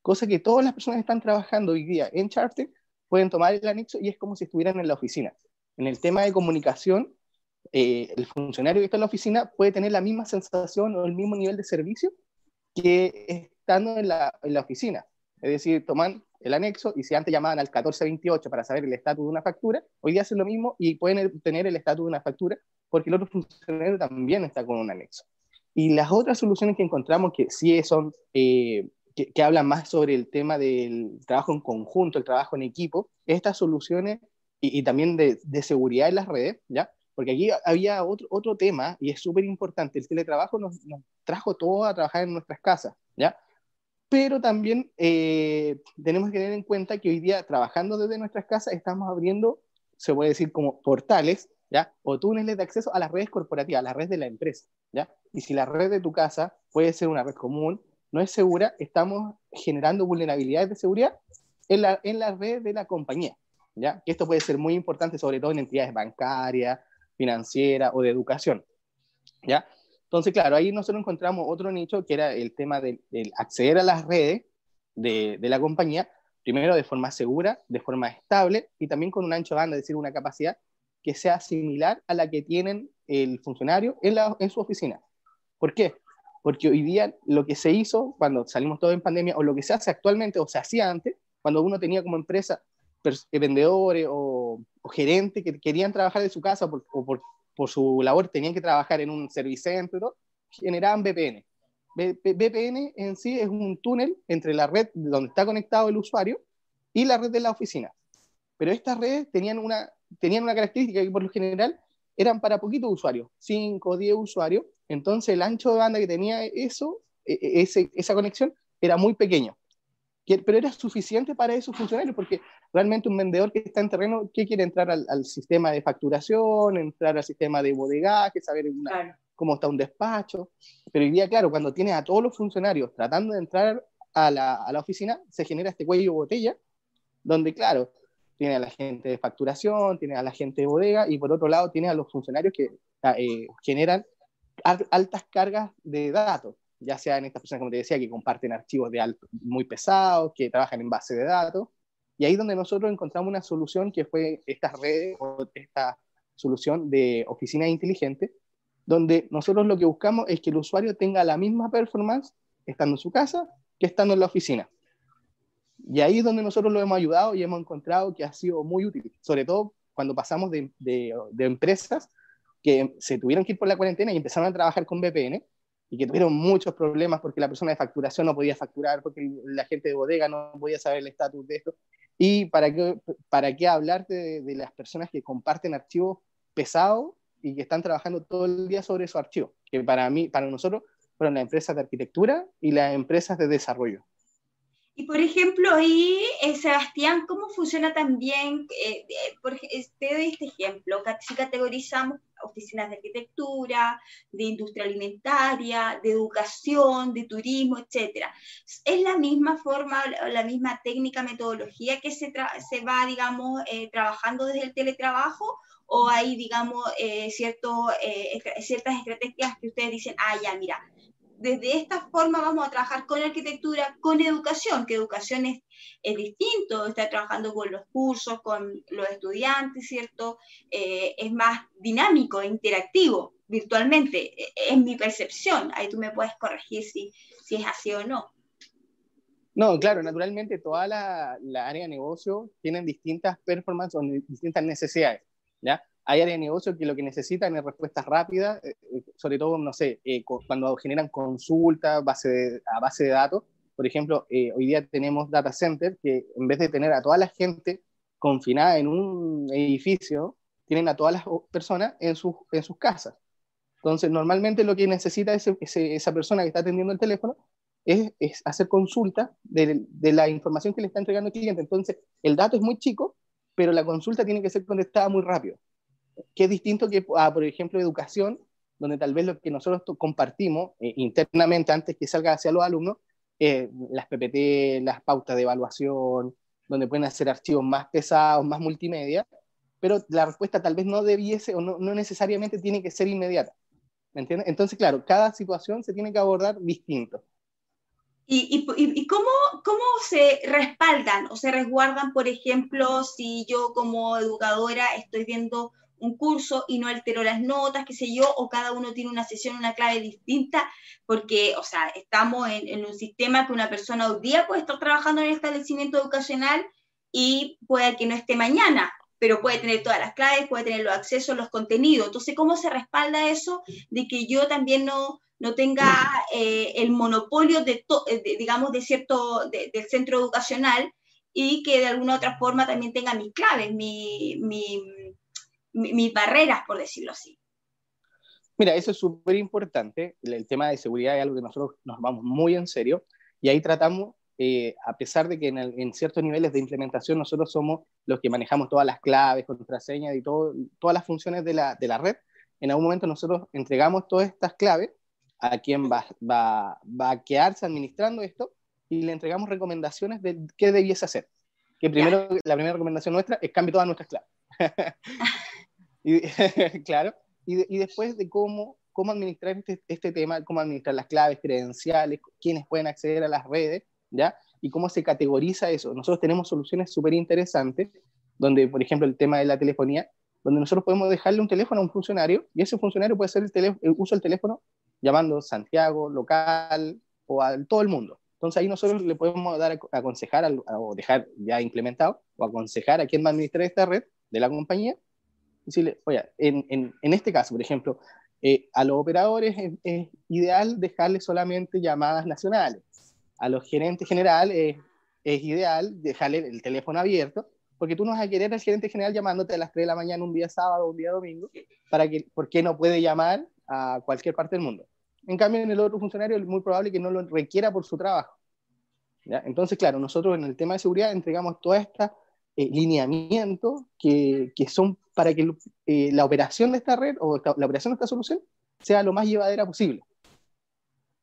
cosa que todas las personas que están trabajando hoy día en Charter pueden tomar el anexo y es como si estuvieran en la oficina. En el tema de comunicación, eh, el funcionario que está en la oficina puede tener la misma sensación o el mismo nivel de servicio que estando en la, en la oficina. Es decir, toman el anexo y si antes llamaban al 1428 para saber el estatus de una factura, hoy día hacen lo mismo y pueden tener el estatus de una factura porque el otro funcionario también está con un anexo. Y las otras soluciones que encontramos que sí son, eh, que, que, hablan más sobre el tema del trabajo en conjunto, el trabajo en equipo, estas soluciones y, y también de, de, seguridad en las redes, ¿ya? Porque aquí había otro, otro tema y es súper importante, el teletrabajo nos, nos trajo todo a trabajar en nuestras casas, ¿ya? Pero también eh, tenemos que tener en cuenta que hoy día, trabajando desde nuestras casas, estamos abriendo, se puede decir como portales, ¿ya? O túneles de acceso a las redes corporativas, a la red de la empresa, ¿ya? Y si la red de tu casa puede ser una red común, no es segura, estamos generando vulnerabilidades de seguridad en la, en la red de la compañía, ¿ya? Esto puede ser muy importante, sobre todo en entidades bancarias, financieras o de educación, ¿ya? Entonces, claro, ahí nosotros encontramos otro nicho que era el tema del, acceder a las redes de, la compañía, primero de forma segura, de forma estable y también con un ancho banda, es decir, una capacidad que sea similar a la que tienen el funcionario en, su oficina. ¿Por qué? Porque hoy día lo que se hizo cuando salimos todos en pandemia, o lo que se hace actualmente, o se hacía antes, cuando uno tenía como empresa eh, vendedores o, gerentes que querían trabajar de su casa o por, por, su labor tenían que trabajar en un service center, generaban VPN. VPN en sí es un túnel entre la red donde está conectado el usuario y la red de la oficina. Pero estas redes tenían una, tenían una característica que por lo general eran para poquitos usuarios, 5 o 10 usuarios, entonces el ancho de banda que tenía eso, e, e, ese, esa conexión, era muy pequeño. Pero era suficiente para esos funcionarios, porque realmente un vendedor que está en terreno, ¿qué quiere entrar al, sistema de facturación, entrar al sistema de bodegaje, saber cómo está un despacho? Pero hoy día, claro, cuando tiene a todos los funcionarios tratando de entrar a la, a la oficina, se genera este cuello botella, donde, claro, tiene a la gente de facturación, tiene a la gente de bodega, y por otro lado tiene a los funcionarios que eh, generan altas cargas de datos, ya sea en estas personas, como te decía, que comparten archivos de alto, muy pesados, que trabajan en base de datos, y ahí es donde nosotros encontramos una solución que fue esta red, o esta solución de oficina inteligente, donde nosotros lo que buscamos es que el usuario tenga la misma performance estando en su casa que estando en la oficina. Y ahí es donde nosotros lo hemos ayudado y hemos encontrado que ha sido muy útil, sobre todo cuando pasamos de, de, de empresas que se tuvieron que ir por la cuarentena y empezaron a trabajar con VPN y que tuvieron muchos problemas porque la persona de facturación no podía facturar, porque la gente de bodega no podía saber el estatus de esto. ¿Y para qué, para qué hablar de, de, las personas que comparten archivos pesados y que están trabajando todo el día sobre esos archivos? Que para mí, para nosotros, fueron las empresas de arquitectura y las empresas de desarrollo. Y por ejemplo, ahí, eh, Sebastián, ¿cómo funciona también? Eh, eh por, te doy este ejemplo, si categorizamos oficinas de arquitectura, de industria alimentaria, de educación, de turismo, etcétera. ¿Es la misma forma, la misma técnica, metodología que se, se va, digamos, eh, trabajando desde el teletrabajo? ¿O hay, digamos, cierto, ciertas estrategias que ustedes dicen, ah, ya, mira, desde esta forma vamos a trabajar con arquitectura, con educación, que educación es, distinto, está trabajando con los cursos, con los estudiantes, ¿cierto? Eh, es más dinámico, interactivo, virtualmente, e, es mi percepción, ahí tú me puedes corregir si, si es así o no. No, claro, naturalmente toda la, la área de negocio tienen distintas performances o distintas necesidades, ¿ya? Hay áreas de negocio que lo que necesitan es respuestas rápidas, eh, eh, sobre todo, no sé, eh, cuando generan consultas base a base de datos. Por ejemplo, hoy día tenemos data center que en vez de tener a toda la gente confinada en un edificio, tienen a todas las personas en, sus, en sus casas. Entonces, normalmente lo que necesita esa persona que está atendiendo el teléfono es, es hacer consulta de, de, la información que le está entregando el cliente. Entonces, el dato es muy chico, pero la consulta tiene que ser contestada muy rápido que es distinto que, a, por ejemplo, educación, donde tal vez lo que nosotros compartimos eh, internamente antes que salga hacia los alumnos, eh, las PPT, las pautas de evaluación, donde pueden hacer archivos más pesados, más multimedia, pero la respuesta tal vez no debiese o no, no necesariamente tiene que ser inmediata. ¿Me entiendes? Entonces, claro, cada situación se tiene que abordar distinto. ¿Y, y, y cómo, cómo, se respaldan o se resguardan, por ejemplo, si yo como educadora estoy viendo un curso y no alteró las notas, qué sé yo, o cada uno tiene una sesión, una clave distinta, porque, o sea, estamos en, un sistema que una persona hoy día puede estar trabajando en el establecimiento educacional y puede que no esté mañana, pero puede tener todas las claves, puede tener los accesos, los contenidos. Entonces, ¿cómo se respalda eso de que yo también no, no tenga eh, el monopolio de, digamos, de cierto, del centro educacional y que de alguna otra forma también tenga mis claves, mi, mi mis barreras, por decirlo así. Mira, eso es súper importante. El tema de seguridad es algo que nosotros nos vamos muy en serio y ahí tratamos, eh, a pesar de que en, ciertos niveles de implementación nosotros somos los que manejamos todas las claves, contraseñas y todo, todas las funciones de la, de la red, en algún momento nosotros entregamos todas estas claves a quien va, va, va a quedarse administrando esto y le entregamos recomendaciones de qué debiese hacer. Que primero, la primera recomendación nuestra es cambie todas nuestras claves. y, claro, y, después de cómo, cómo administrar este, este, tema, cómo administrar las claves, credenciales, quiénes pueden acceder a las redes, ¿ya? Y cómo se categoriza eso. Nosotros tenemos soluciones súper interesantes, donde, por ejemplo, el tema de la telefonía, donde nosotros podemos dejarle un teléfono a un funcionario y ese funcionario puede hacer el, el uso del teléfono llamando Santiago, local o a todo el mundo. Entonces ahí nosotros le podemos dar a aconsejar o dejar ya implementado o aconsejar a quien va a administrar esta red de la compañía. Decirle, oye, en, en, en este caso, por ejemplo, eh, a los operadores es, ideal dejarles solamente llamadas nacionales. A los gerentes generales es, ideal dejarle el teléfono abierto, porque tú no vas a querer al gerente general llamándote a las 3 de la mañana un día sábado o un día domingo, para que, porque no puede llamar a cualquier parte del mundo. En cambio, en el otro funcionario es muy probable que no lo requiera por su trabajo. Entonces, claro, nosotros en el tema de seguridad entregamos toda esta eh, lineamientos que, que, son para que eh, la operación de esta red o la operación de esta solución sea lo más llevadera posible.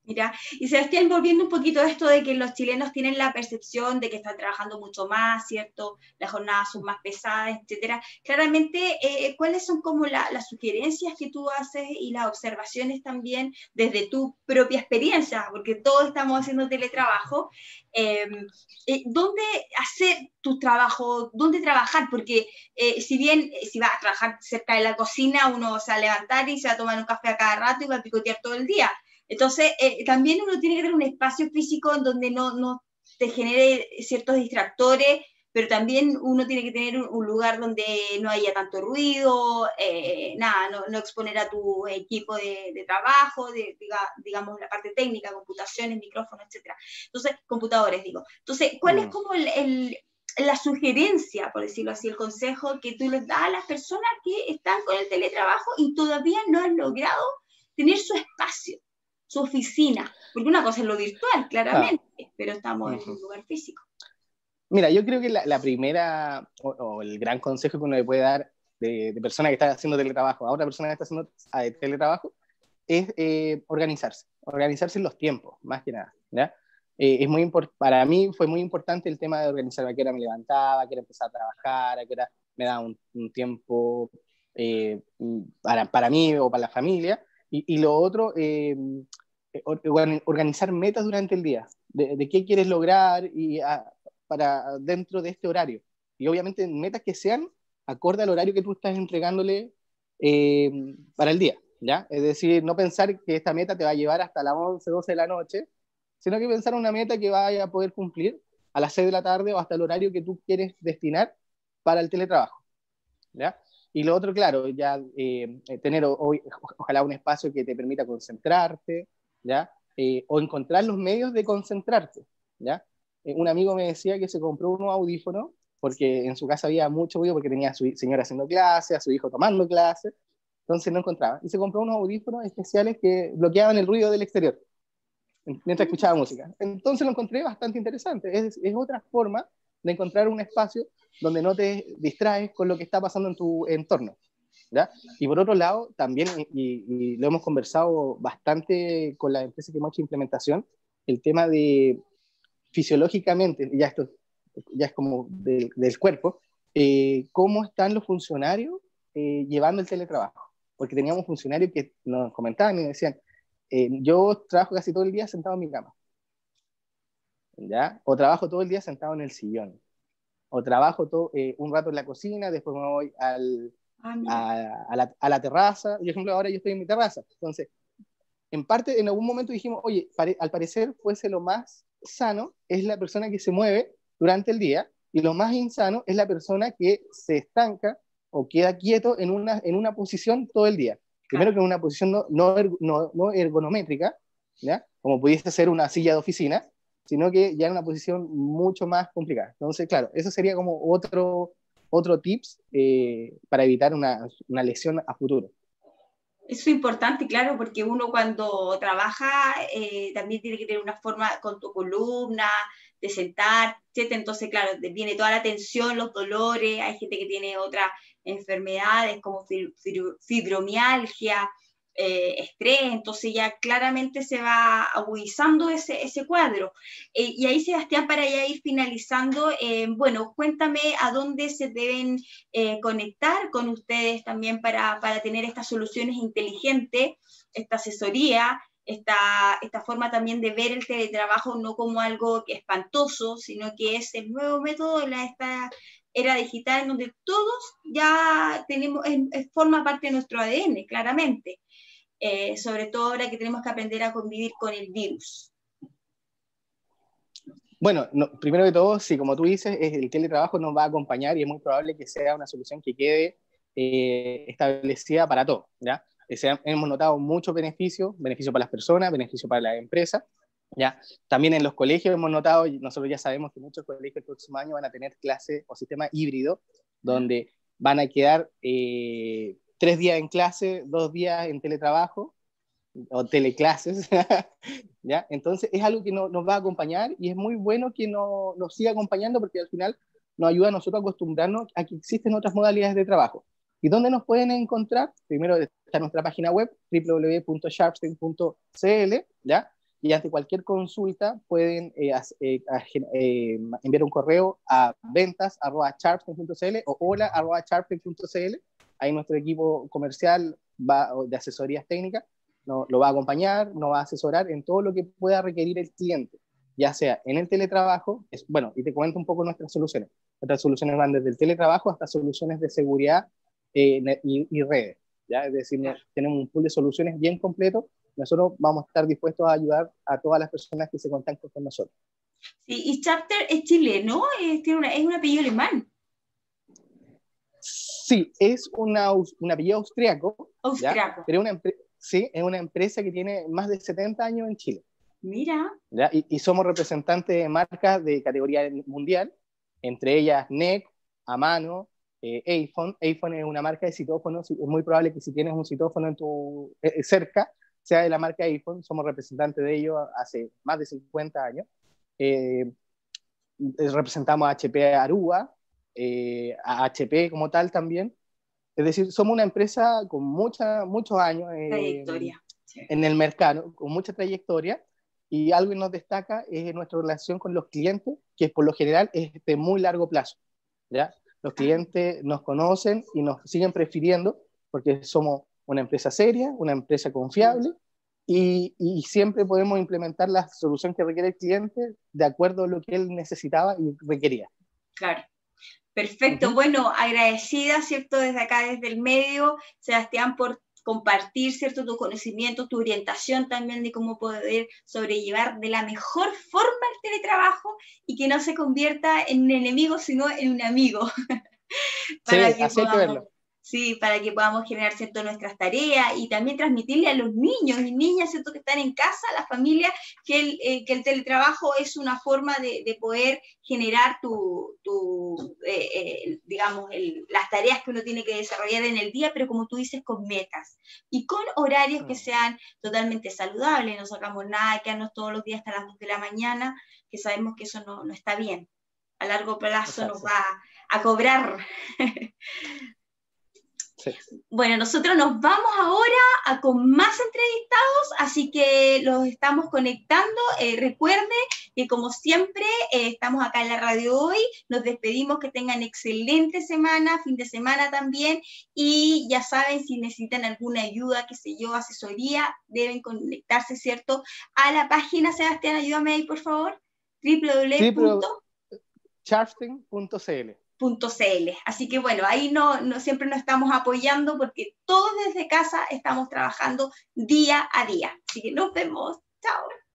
Mira, y Sebastián, volviendo un poquito a esto de que los chilenos tienen la percepción de que están trabajando mucho más, ¿cierto? Las jornadas son más pesadas, etcétera. Claramente, eh, ¿cuáles son como las sugerencias que tú haces y las observaciones también desde tu propia experiencia? Porque todos estamos haciendo teletrabajo. Em, eh, ¿Dónde hacer tu trabajo? ¿Dónde trabajar? Porque eh, si bien, si vas a trabajar cerca de la cocina, uno se va a levantar y se va a tomar un café a cada rato y va a picotear todo el día entonces, eh, también uno tiene que tener un espacio físico en donde no, no te genere ciertos distractores, pero también uno tiene que tener un, lugar donde no haya tanto ruido, eh, nada, no, no, exponer a tu equipo de, de trabajo, de, digamos, la parte técnica, computaciones, micrófonos, etc. Entonces, computadores, digo. Entonces, ¿cuál es mm. como el, la sugerencia, por decirlo así, el consejo que tú les das a las personas que están con el teletrabajo y todavía no han logrado tener su espacio? Su oficina, porque una cosa es lo virtual, claramente, pero estamos en un lugar físico. Mira, yo creo que la, primera o, el gran consejo que uno le puede dar de, de, persona que está haciendo teletrabajo a otra persona que está haciendo teletrabajo es eh, organizarse, organizarse en los tiempos, más que nada. ¿ya? Eh, es muy para mí fue muy importante el tema de organizar a qué hora me levantaba, a qué hora empezaba a trabajar, a qué hora me daba un, tiempo eh, para, para mí o para la familia, y, lo otro, eh, eh, organizar metas durante el día, de, qué quieres lograr y para dentro de este horario. Y obviamente metas que sean acorde al horario que tú estás entregándole eh, para el día, ¿ya? Es decir, no pensar que esta meta te va a llevar hasta las 11, 12 de la noche, sino que pensar una meta que vaya a poder cumplir a las 6 de la tarde o hasta el horario que tú quieres destinar para el teletrabajo, ¿ya? Y lo otro, claro, ya eh, tener hoy, ojalá un espacio que te permita concentrarte, ¿ya? Eh, o encontrar los medios de concentrarte, ¿ya? Eh, un amigo me decía que se compró unos audífonos porque en su casa había mucho ruido porque tenía a su señora haciendo clases, a su hijo tomando clases, entonces no encontraba. Y se compró unos audífonos especiales que bloqueaban el ruido del exterior mientras escuchaba música. Entonces lo encontré bastante interesante. Es, es otra forma de encontrar un espacio donde no te distraes con lo que está pasando en tu entorno. ¿ya? Y por otro lado, también, y, lo hemos conversado bastante con la empresa que hemos hecho implementación, el tema de fisiológicamente, ya esto ya es como del cuerpo, eh, cómo están los funcionarios eh, llevando el teletrabajo. Porque teníamos funcionarios que nos comentaban y decían, eh, yo trabajo casi todo el día sentado en mi cama. ¿Ya? O trabajo todo el día sentado en el sillón o trabajo todo, eh, un rato en la cocina, después me voy al, ah, a, la, a, la, terraza. Por ejemplo, ahora yo estoy en mi terraza. Entonces, en parte, en algún momento dijimos, oye, al parecer fuese lo más sano es la persona que se mueve durante el día y lo más insano es la persona que se estanca o queda quieto en una, en una posición todo el día. Primero que en una posición no, no, no ergonométrica, ¿ya? como pudiese ser una silla de oficina, sino que ya en una posición mucho más complicada. Entonces, claro, eso sería como otro, otro tips eh, para evitar una, una, lesión a futuro. Eso es importante, claro, porque uno cuando trabaja eh, también tiene que tener una forma con tu columna, de sentar, etc. Entonces, claro, viene toda la tensión, los dolores, hay gente que tiene otras enfermedades como fibromialgia, eh, estrés, entonces ya claramente se va agudizando ese, ese cuadro. Eh, y ahí, Sebastián, para ya ir finalizando, eh, bueno, cuéntame a dónde se deben conectar con ustedes también para, para, tener estas soluciones inteligentes, esta asesoría. Esta, esta forma también de ver el teletrabajo no como algo espantoso, sino que es el nuevo método de la, esta era digital en donde todos ya tenemos, forma parte de nuestro ADN, claramente. Eh, sobre todo ahora que tenemos que aprender a convivir con el virus. Bueno, primero de todo, sí, como tú dices, el teletrabajo nos va a acompañar y es muy probable que sea una solución que quede eh, establecida para todos. ¿ya? hemos notado muchos beneficios, beneficios para las personas, beneficios para las empresas. ¿ya? También en los colegios hemos notado, y nosotros ya sabemos que muchos colegios el próximo año van a tener clases o sistema híbrido, donde van a quedar eh, tres días en clase, dos días en teletrabajo o teleclases, ¿ya? Entonces es algo que nos va a acompañar y es muy bueno que no, nos siga acompañando porque al final nos ayuda a nosotros a acostumbrarnos a que existen otras modalidades de trabajo. ¿Y dónde nos pueden encontrar? Primero está nuestra página web www.sharpstein.cl, ¿ya? Y ante cualquier consulta pueden eh, eh, eh, enviar un correo a ventas.sharpstein.cl o hola.sharpstein.cl. Ahí nuestro equipo comercial va, de asesorías técnicas no, lo va a acompañar, nos va a asesorar en todo lo que pueda requerir el cliente, ya sea en el teletrabajo, es, bueno, y te cuento un poco nuestras soluciones. Nuestras soluciones van desde el teletrabajo hasta soluciones de seguridad y, y, redes. ¿ya? Es decir, tenemos un pool de soluciones bien completo. Nosotros vamos a estar dispuestos a ayudar a todas las personas que se contacten con nosotros. Sí, y Chapter es chileno, es, tiene una, es un apellido alemán. Sí, es una, un apellido austriaco. Austriaco. Pero una sí, es una empresa que tiene más de 70 años en Chile. Mira. ¿ya? Y, y, somos representantes de marcas de categoría mundial, entre ellas NEC, Amano, eh, iPhone. iPhone es una marca de citófonos, es muy probable que si tienes un citófono en tu, eh, eh, cerca, sea de la marca iPhone, somos representantes de ellos hace más de 50 años. representamos a HP Aruba, a HP como tal también. Es decir, somos una empresa con mucha, muchos años en el mercado, con mucha trayectoria, y algo que nos destaca es nuestra relación con los clientes, que por lo general es de muy largo plazo. ¿ya? Los clientes nos conocen y nos siguen prefiriendo porque somos una empresa seria, una empresa confiable y, y, siempre podemos implementar la solución que requiere el cliente de acuerdo a lo que él necesitaba y requería. Claro. Perfecto. Bueno, agradecida, ¿cierto? Desde acá, desde el medio, Sebastián, por compartir, ¿cierto? Tu conocimiento, tu orientación también de cómo poder sobrellevar de la mejor forma el teletrabajo y que no se convierta en un enemigo, sino en un amigo. Para sí, así que verlo. Sí, para que podamos generar ¿cierto? nuestras tareas y también transmitirle a los niños y niñas ¿cierto? que están en casa, a las familias, que el, eh, que el teletrabajo es una forma de, de poder generar tu, tu eh, eh, digamos, el, las tareas que uno tiene que desarrollar en el día, pero como tú dices, con metas y con horarios que mm. sean totalmente saludables. No sacamos nada, quedarnos todos los días hasta las 2 de la mañana, que sabemos que eso no, no está bien. A largo plazo nos va a cobrar Bueno, nosotros nos vamos ahora a, con más entrevistados, así que los estamos conectando. Eh, recuerde que como siempre eh, estamos acá en la radio hoy, nos despedimos, que tengan excelente semana, fin de semana también, y ya saben, si necesitan alguna ayuda, qué sé yo, asesoría, deben conectarse, ¿cierto? A la página, Sebastián, ayúdame ahí, por favor, www.charting.cl .cl. Así que bueno, ahí no, no, siempre nos estamos apoyando porque todos desde casa estamos trabajando día a día. Así que nos vemos. Chao.